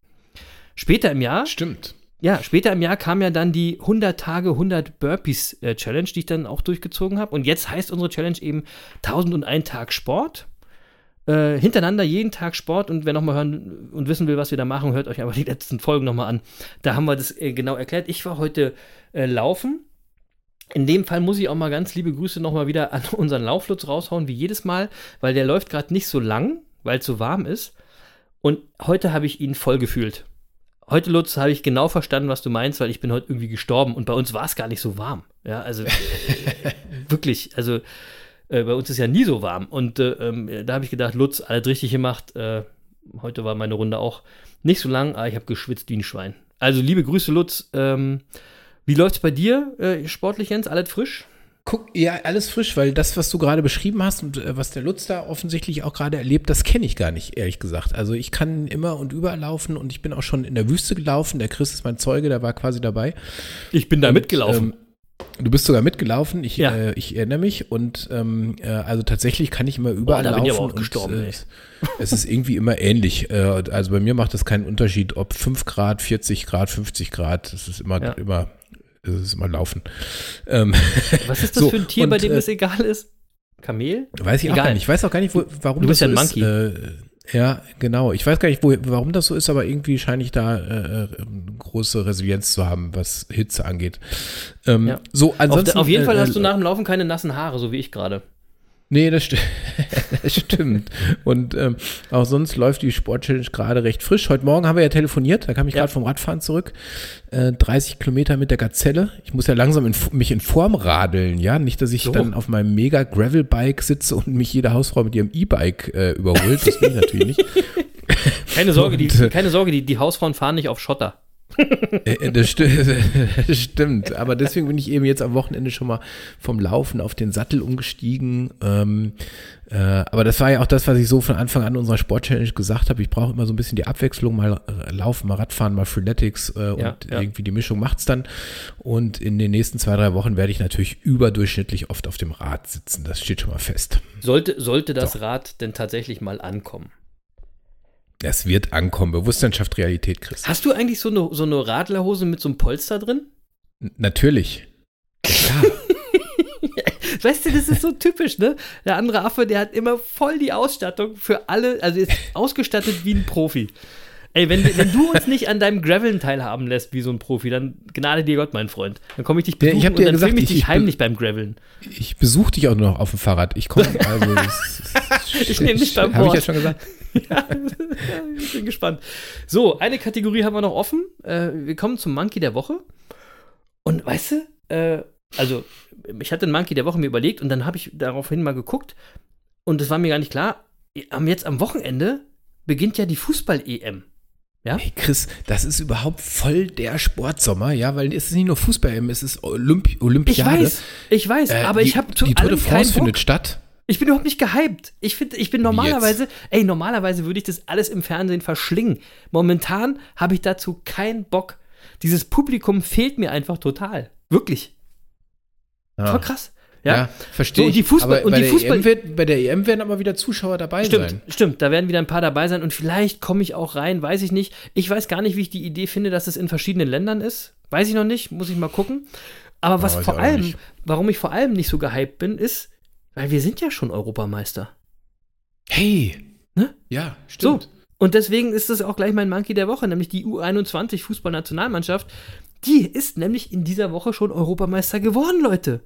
Später im Jahr
Stimmt.
ja, später im Jahr kam ja dann die 100 Tage 100 Burpees äh, Challenge, die ich dann auch durchgezogen habe. Und jetzt heißt unsere Challenge eben 1001 Tag Sport. Äh, hintereinander jeden Tag Sport. Und wer nochmal hören und wissen will, was wir da machen, hört euch aber die letzten Folgen nochmal an. Da haben wir das äh, genau erklärt. Ich war heute äh, laufen. In dem Fall muss ich auch mal ganz liebe Grüße nochmal wieder an unseren Lauflutz raushauen, wie jedes Mal, weil der läuft gerade nicht so lang, weil es so warm ist. Und heute habe ich ihn voll gefühlt. Heute, Lutz, habe ich genau verstanden, was du meinst, weil ich bin heute irgendwie gestorben und bei uns war es gar nicht so warm. Ja, also äh, <laughs> wirklich, also äh, bei uns ist ja nie so warm. Und äh, ähm, da habe ich gedacht, Lutz, alles richtig gemacht. Äh, heute war meine Runde auch nicht so lang, aber ich habe geschwitzt wie ein Schwein. Also liebe Grüße, Lutz. Ähm, wie läuft's bei dir äh, sportlich, Jens? Alles frisch?
Guck, ja, alles frisch, weil das, was du gerade beschrieben hast und äh, was der Lutz da offensichtlich auch gerade erlebt, das kenne ich gar nicht, ehrlich gesagt. Also ich kann immer und überall laufen und ich bin auch schon in der Wüste gelaufen. Der Chris ist mein Zeuge, der war quasi dabei.
Ich bin da
Und,
mitgelaufen.
Ähm, du bist sogar mitgelaufen, ich,
Ja.
äh, ich erinnere mich. Und ähm, äh, also tatsächlich kann ich immer überall
da bin
laufen.
ich aber auch
und,
gestorben,
äh,
ey.
es, <laughs> es ist irgendwie immer ähnlich. Äh, also bei mir macht das keinen Unterschied, ob 5 Grad, 40 Grad, 50 Grad. Es ist immer,
Ja.
immer, es ist immer Laufen. Ähm,
Was ist das
so, <laughs>
für ein Tier, bei
und,
dem
äh,
das egal ist? Kamel?
Weiß ich auch
Egal.
gar nicht. Ich weiß auch gar nicht, wo, warum
Du bist
das
ja ein
so ist. Äh, ja, genau. Ich weiß gar nicht, wo, warum das so ist, aber irgendwie scheine ich da äh, äh, große Resilienz zu haben, was Hitze angeht. Ähm,
Ja.
So,
Auf,
ansonsten.
der, auf jeden
äh,
Fall
äh,
hast du nach dem Laufen keine nassen Haare, so wie ich gerade.
Nee, das, sti <laughs> das stimmt. Und ähm, auch sonst läuft die Sport-Challenge gerade recht frisch. Heute Morgen haben wir ja telefoniert, da kam ich
Ja.
gerade vom Radfahren zurück. Äh, 30 Kilometer mit der Gazelle. Ich muss ja langsam in, mich in Form radeln, ja. Nicht, dass ich
So.
dann auf meinem mega Gravel-Bike sitze und mich jede Hausfrau mit ihrem E-Bike äh, überholt. Das will ich natürlich nicht.
Keine Sorge, die,
Und, äh,
keine Sorge, die, die Hausfrauen fahren nicht auf Schotter.
Äh, Das, sti <laughs> das stimmt. Aber deswegen bin ich eben jetzt am Wochenende schon mal vom Laufen auf den Sattel umgestiegen. Ähm, äh, aber das war ja auch das, was ich so von Anfang an unserer Sport-Challenge gesagt habe. Ich brauche immer so ein bisschen die Abwechslung, mal äh, Laufen, mal Radfahren, mal Freeletics äh, und
Ja, ja.
irgendwie die Mischung macht's dann. Und in den nächsten zwei, drei Wochen werde ich natürlich überdurchschnittlich oft auf dem Rad sitzen. Das steht schon mal fest.
Sollte, sollte das
So.
Rad denn tatsächlich mal ankommen?
Es wird ankommen. Bewusstsein schafft Realität, Chris.
Hast du eigentlich so eine, so eine Radlerhose mit so einem Polster drin?
N natürlich. Ja. <laughs>
Weißt du, das ist so typisch, ne? Der andere Affe, der hat immer voll die Ausstattung für alle, also ist ausgestattet wie ein Profi. Ey, wenn, wenn du uns nicht an deinem Graveln teilhaben lässt wie so ein Profi, dann gnade dir Gott, mein Freund. Dann komme ich dich
Ja, ich
besuchen
hab dir
und dann
gesagt,
filme ich
ich-
dich
ich-
heimlich beim Graveln.
Ich besuche dich auch nur noch auf dem Fahrrad. Ich komme, also. <laughs>
Ich nehm dich beim
Habe ich
Wort.
ja schon gesagt. <laughs>
Ja, ich bin gespannt. So, eine Kategorie haben wir noch offen. Äh, wir kommen zum Monkey der Woche. Und weißt du, äh, also ich hatte einen Monkey der Woche mir überlegt und dann habe ich daraufhin mal geguckt und es war mir gar nicht klar. Am, jetzt am Wochenende beginnt ja die Fußball-EM. Ja?
Hey Chris, das ist überhaupt voll der Sportsommer, ja, weil es ist nicht nur Fußball, es ist Olymp
Ich
Olympiade.
weiß, ich weiß,
Äh,
aber
die,
ich habe zu
Die Tour de France findet statt.
Ich bin überhaupt nicht gehypt. Ich finde, ich bin normalerweise, ey, normalerweise würde ich das alles im Fernsehen verschlingen. Momentan habe ich dazu keinen Bock. Dieses Publikum fehlt mir einfach total. Wirklich.
Ja.
Voll krass. Ja,
Ja, verstehe
So, und die. Fußball-
aber
und
bei,
die
der
Fußball-
EM wird, bei der EM werden aber wieder Zuschauer dabei
Stimmt,
sein.
stimmt. Da werden wieder ein paar dabei sein und vielleicht komme ich auch rein, weiß ich nicht. Ich weiß gar nicht, wie ich die Idee finde, dass es in verschiedenen Ländern ist. Weiß ich noch nicht, muss ich mal gucken. Aber was
ich
vor allem,
nicht.
warum ich vor allem nicht so gehypt bin, ist, weil wir sind ja schon Europameister.
Hey.
Ne?
Ja, stimmt.
So. Und deswegen ist das auch gleich mein Monkey der Woche, nämlich die U21 Fußballnationalmannschaft. Die ist nämlich in dieser Woche schon Europameister geworden, Leute.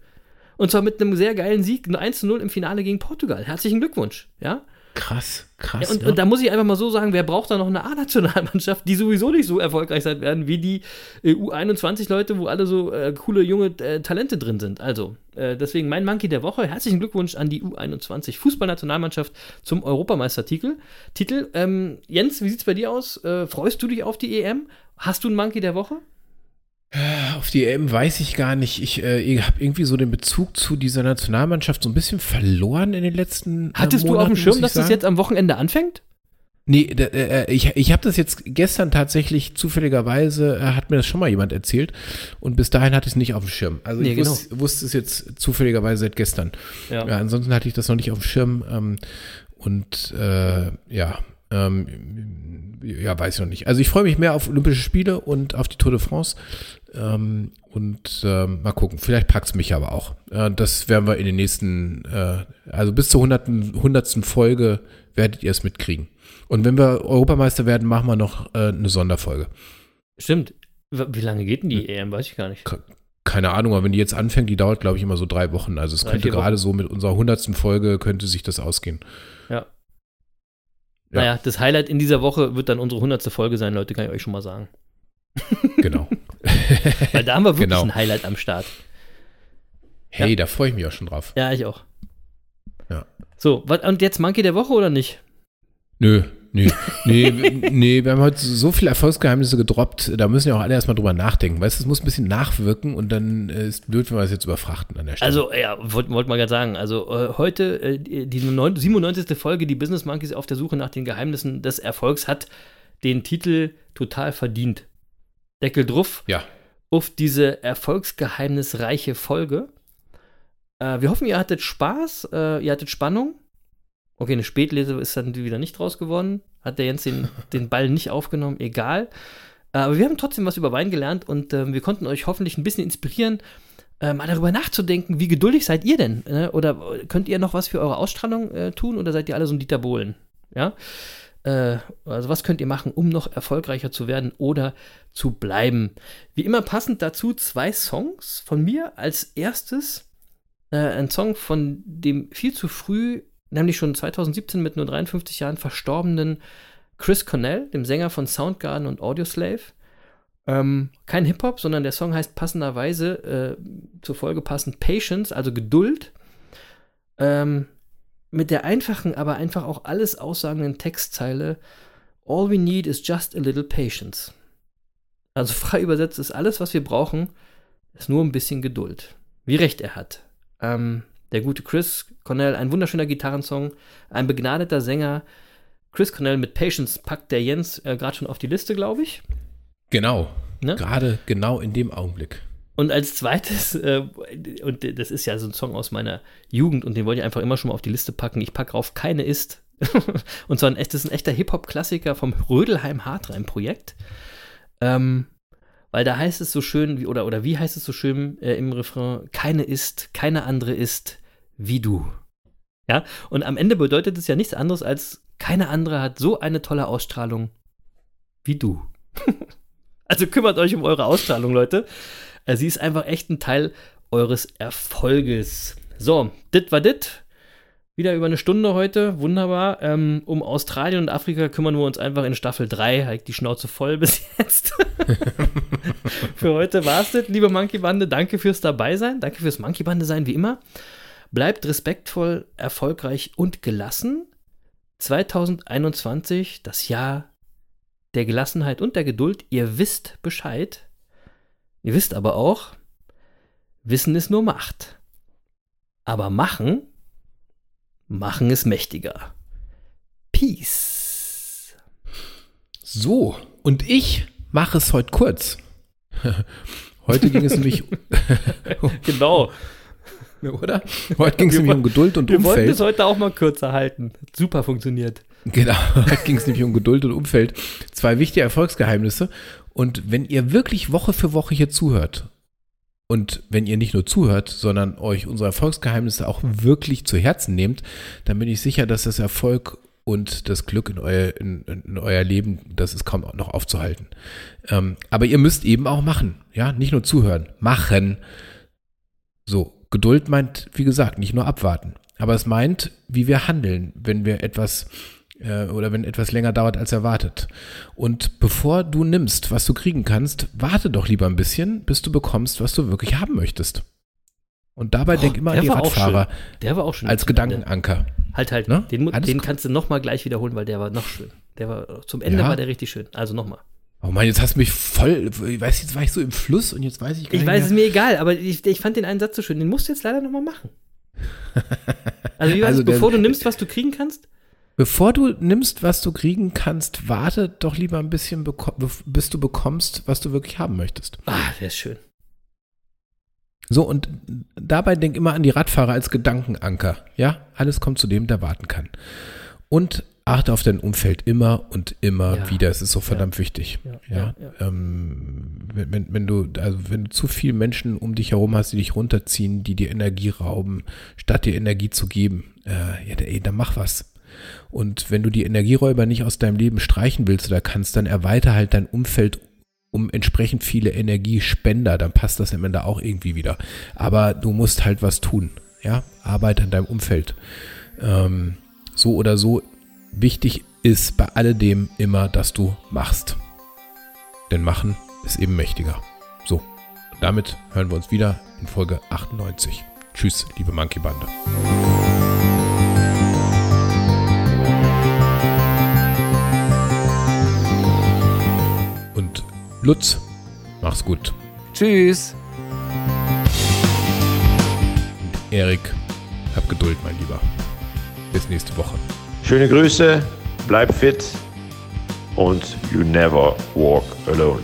Und zwar mit einem sehr geilen Sieg, ein 1 zu 0 im Finale gegen Portugal. Herzlichen Glückwunsch, ja?
Krass, krass.
Ja, und,
ne?
und da muss ich einfach mal so sagen, wer braucht da noch eine A-Nationalmannschaft, die sowieso nicht so erfolgreich sein werden wie die äh, U21-Leute, wo alle so äh, coole junge äh, Talente drin sind. Also, äh, deswegen mein Monkey der Woche. Herzlichen Glückwunsch an die U21 Fußballnationalmannschaft zum Europameistertitel. Titel. Ähm, Jens, wie sieht's bei dir aus? Äh, freust du dich auf die EM? Hast du einen Monkey der Woche?
Auf die EM weiß ich gar nicht. Ich äh, habe irgendwie so den Bezug zu dieser Nationalmannschaft so ein bisschen verloren in den letzten äh,
Hattest du auf
Monaten,
dem Schirm,
ich
dass das
sagen.
jetzt am Wochenende anfängt?
Nee, da, äh, ich, ich habe das jetzt gestern tatsächlich zufälligerweise, äh, hat mir das schon mal jemand erzählt und bis dahin hatte ich es nicht auf dem Schirm. Also
Nee,
ich
genau.
wusste, wusste es jetzt zufälligerweise seit gestern.
Ja.
Ja, ansonsten hatte ich das noch nicht auf dem Schirm ähm, und äh, ja, ähm, ja, weiß ich noch nicht. Also ich freue mich mehr auf Olympische Spiele und auf die Tour de France ähm, und ähm, mal gucken. Vielleicht packt es mich aber auch. Äh, das werden wir in den nächsten, äh, also bis zur hundertsten, Folge werdet ihr es mitkriegen. Und wenn wir Europameister werden, machen wir noch äh, eine Sonderfolge.
Stimmt. Wie lange geht denn die EM? Weiß ich gar nicht.
Keine Ahnung, aber wenn die jetzt anfängt, die dauert, glaube ich, immer so drei Wochen. Also es
Drei,
könnte gerade so mit unserer hundertsten Folge, könnte sich das ausgehen.
Ja.
Ja.
Naja, das Highlight in dieser Woche wird dann unsere 100. Folge sein, Leute, kann ich euch schon mal sagen.
Genau. <laughs>
Weil da haben wir wirklich
Genau.
ein Highlight am Start.
Hey, da freue ich mich auch schon drauf.
Ja, ich auch.
Ja.
So, und jetzt Monkey der Woche oder nicht?
Nö, nö, nee, nee, wir haben heute so viele Erfolgsgeheimnisse gedroppt, da müssen ja auch alle erstmal drüber nachdenken. Weißt du, es muss ein bisschen nachwirken und dann äh, ist blöd, wenn wir es jetzt überfrachten an der Stelle.
Also, ja, wollte wollt mal gerade sagen, also äh, heute, äh, die die neun- 97. Folge, die Business Monkeys auf der Suche nach den Geheimnissen des Erfolgs, hat den Titel total verdient. Deckel drauf
ja,
auf diese erfolgsgeheimnisreiche Folge. Äh, wir hoffen, ihr hattet Spaß, äh, ihr hattet Spannung. Okay, eine Spätlese ist dann wieder nicht draus geworden. Hat der Jens den, <laughs> den Ball nicht aufgenommen, egal. Äh, aber wir haben trotzdem was über Wein gelernt und ähm, wir konnten euch hoffentlich ein bisschen inspirieren, äh, mal darüber nachzudenken, wie geduldig seid ihr denn? Äh, oder könnt ihr noch was für eure Ausstrahlung äh, tun oder seid ihr alle so ein Dieter Bohlen? Ja. Äh, also was könnt ihr machen, um noch erfolgreicher zu werden oder zu bleiben? Wie immer passend dazu zwei Songs von mir. Als erstes äh, ein Song von dem viel zu früh, nämlich schon 2017 mit nur 53 Jahren verstorbenen Chris Cornell, dem Sänger von Soundgarden und Audioslave. Ähm, kein Hip-Hop, sondern der Song heißt passenderweise äh, zur Folge passend Patience, also Geduld. Ähm, mit der einfachen, aber einfach auch alles aussagenden Textzeile All we need is just a little patience. Also <laughs> frei übersetzt ist alles, was wir brauchen, ist nur ein bisschen Geduld. Wie recht er hat. Ähm, der gute Chris Cornell, ein wunderschöner Gitarrensong, ein begnadeter Sänger. Chris Cornell mit Patience packt der Jens äh, gerade schon auf die Liste, glaube ich.
genau.
Ne?
Gerade genau in dem Augenblick.
Und als zweites, äh, und das ist ja so ein Song aus meiner Jugend und den wollte ich einfach immer schon mal auf die Liste packen. Ich packe drauf Keine ist. <laughs> und zwar ein, das ist ein echter Hip-Hop-Klassiker vom Rödelheim Hartreim-Projekt. Ähm, weil da heißt es so schön, wie, oder, oder wie heißt es so schön äh, im Refrain, keine ist, keine andere ist wie du. Ja, und am Ende bedeutet es ja nichts anderes als, keine andere hat so eine tolle Ausstrahlung wie du. <laughs> also kümmert euch um eure Ausstrahlung, Leute. Äh, Sie ist einfach echt ein Teil eures Erfolges. So, dit war dit. Wieder über eine Stunde heute, wunderbar. Ähm, um Australien und Afrika kümmern wir uns einfach in Staffel 3. Halt die Schnauze voll bis jetzt. <laughs> Für heute war's das, liebe Monkey Bande. Danke fürs Dabeisein. Danke fürs Monkey Bande sein, wie immer. Bleibt respektvoll, erfolgreich und gelassen. 2021, das Jahr der Gelassenheit und der Geduld. Ihr wisst Bescheid. Ihr wisst aber auch, Wissen ist nur Macht. Aber machen machen es mächtiger. Peace.
So, und ich mache es heute kurz. <laughs> Heute ging es nämlich. <laughs>
genau.
Oder? Heute ging es nämlich um Geduld und
Wir
Umfeld.
wollten es heute auch mal kürzer halten. Super funktioniert.
Genau, <laughs> heute ging es nämlich um Geduld und Umfeld. Zwei wichtige Erfolgsgeheimnisse. Und wenn ihr wirklich Woche für Woche hier zuhört und wenn ihr nicht nur zuhört, sondern euch unsere Erfolgsgeheimnisse auch wirklich zu Herzen nehmt, dann bin ich sicher, dass das Erfolg und das Glück in euer, in, in euer Leben, das ist kaum noch aufzuhalten. Ähm, aber ihr müsst eben auch machen, ja, nicht nur zuhören, machen. So, Geduld meint, wie gesagt, nicht nur abwarten, aber es meint, wie wir handeln, wenn wir etwas oder wenn etwas länger dauert als erwartet. Und bevor du nimmst, was du kriegen kannst, warte doch lieber ein bisschen, bis du bekommst, was du wirklich haben möchtest. Und dabei
Oh,
denk immer an die Radfahrer.
Der war auch schön.
als. Gedankenanker.
Halt, halt.
Ne?
Den, den kannst du nochmal gleich wiederholen, weil der war noch schön. Der war, zum Ende
Ja?
war der richtig schön. Also nochmal.
Oh Mann, jetzt hast du mich voll, ich weiß, jetzt war ich so im Fluss und jetzt weiß ich gar
Ich
nicht
weiß, es mir egal, aber ich, ich fand den einen Satz so schön. Den musst du jetzt leider nochmal machen. <laughs> Also, wie war
Also
das, bevor du nimmst, was du kriegen kannst?
Bevor du nimmst, was du kriegen kannst, warte doch lieber ein bisschen, bis du bekommst, was du wirklich haben möchtest.
Ah, ist schön.
So, und dabei denk immer an die Radfahrer als Gedankenanker. Ja, alles kommt zu dem, der warten kann. Und achte auf dein Umfeld immer und immer
Ja.
wieder. Es ist so verdammt wichtig.
Ja,
Ja,
ja.
Ähm, wenn, wenn, wenn du, also wenn du zu viele Menschen um dich herum hast, die dich runterziehen, die dir Energie rauben, statt dir Energie zu geben, äh, ja, ey, dann mach was. Und wenn du die Energieräuber nicht aus deinem Leben streichen willst oder kannst, dann erweiter halt dein Umfeld um entsprechend viele Energiespender, dann passt das am Ende auch irgendwie wieder. Aber du musst halt was tun. Ja, Arbeit an deinem Umfeld. Ähm, so oder so, wichtig ist bei alledem immer, dass du machst. Denn machen ist eben mächtiger. So, damit hören wir uns wieder in Folge 98. Tschüss, liebe Monkey Bande. Lutz, mach's gut.
Tschüss.
Erik, hab Geduld, mein Lieber. Bis nächste Woche.
Schöne Grüße, bleib fit und you never walk alone.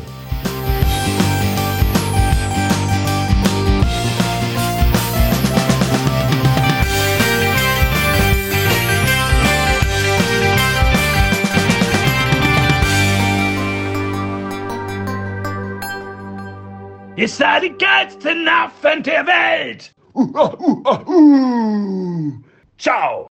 Ihr seid die geilsten Affen der Welt! Ciao!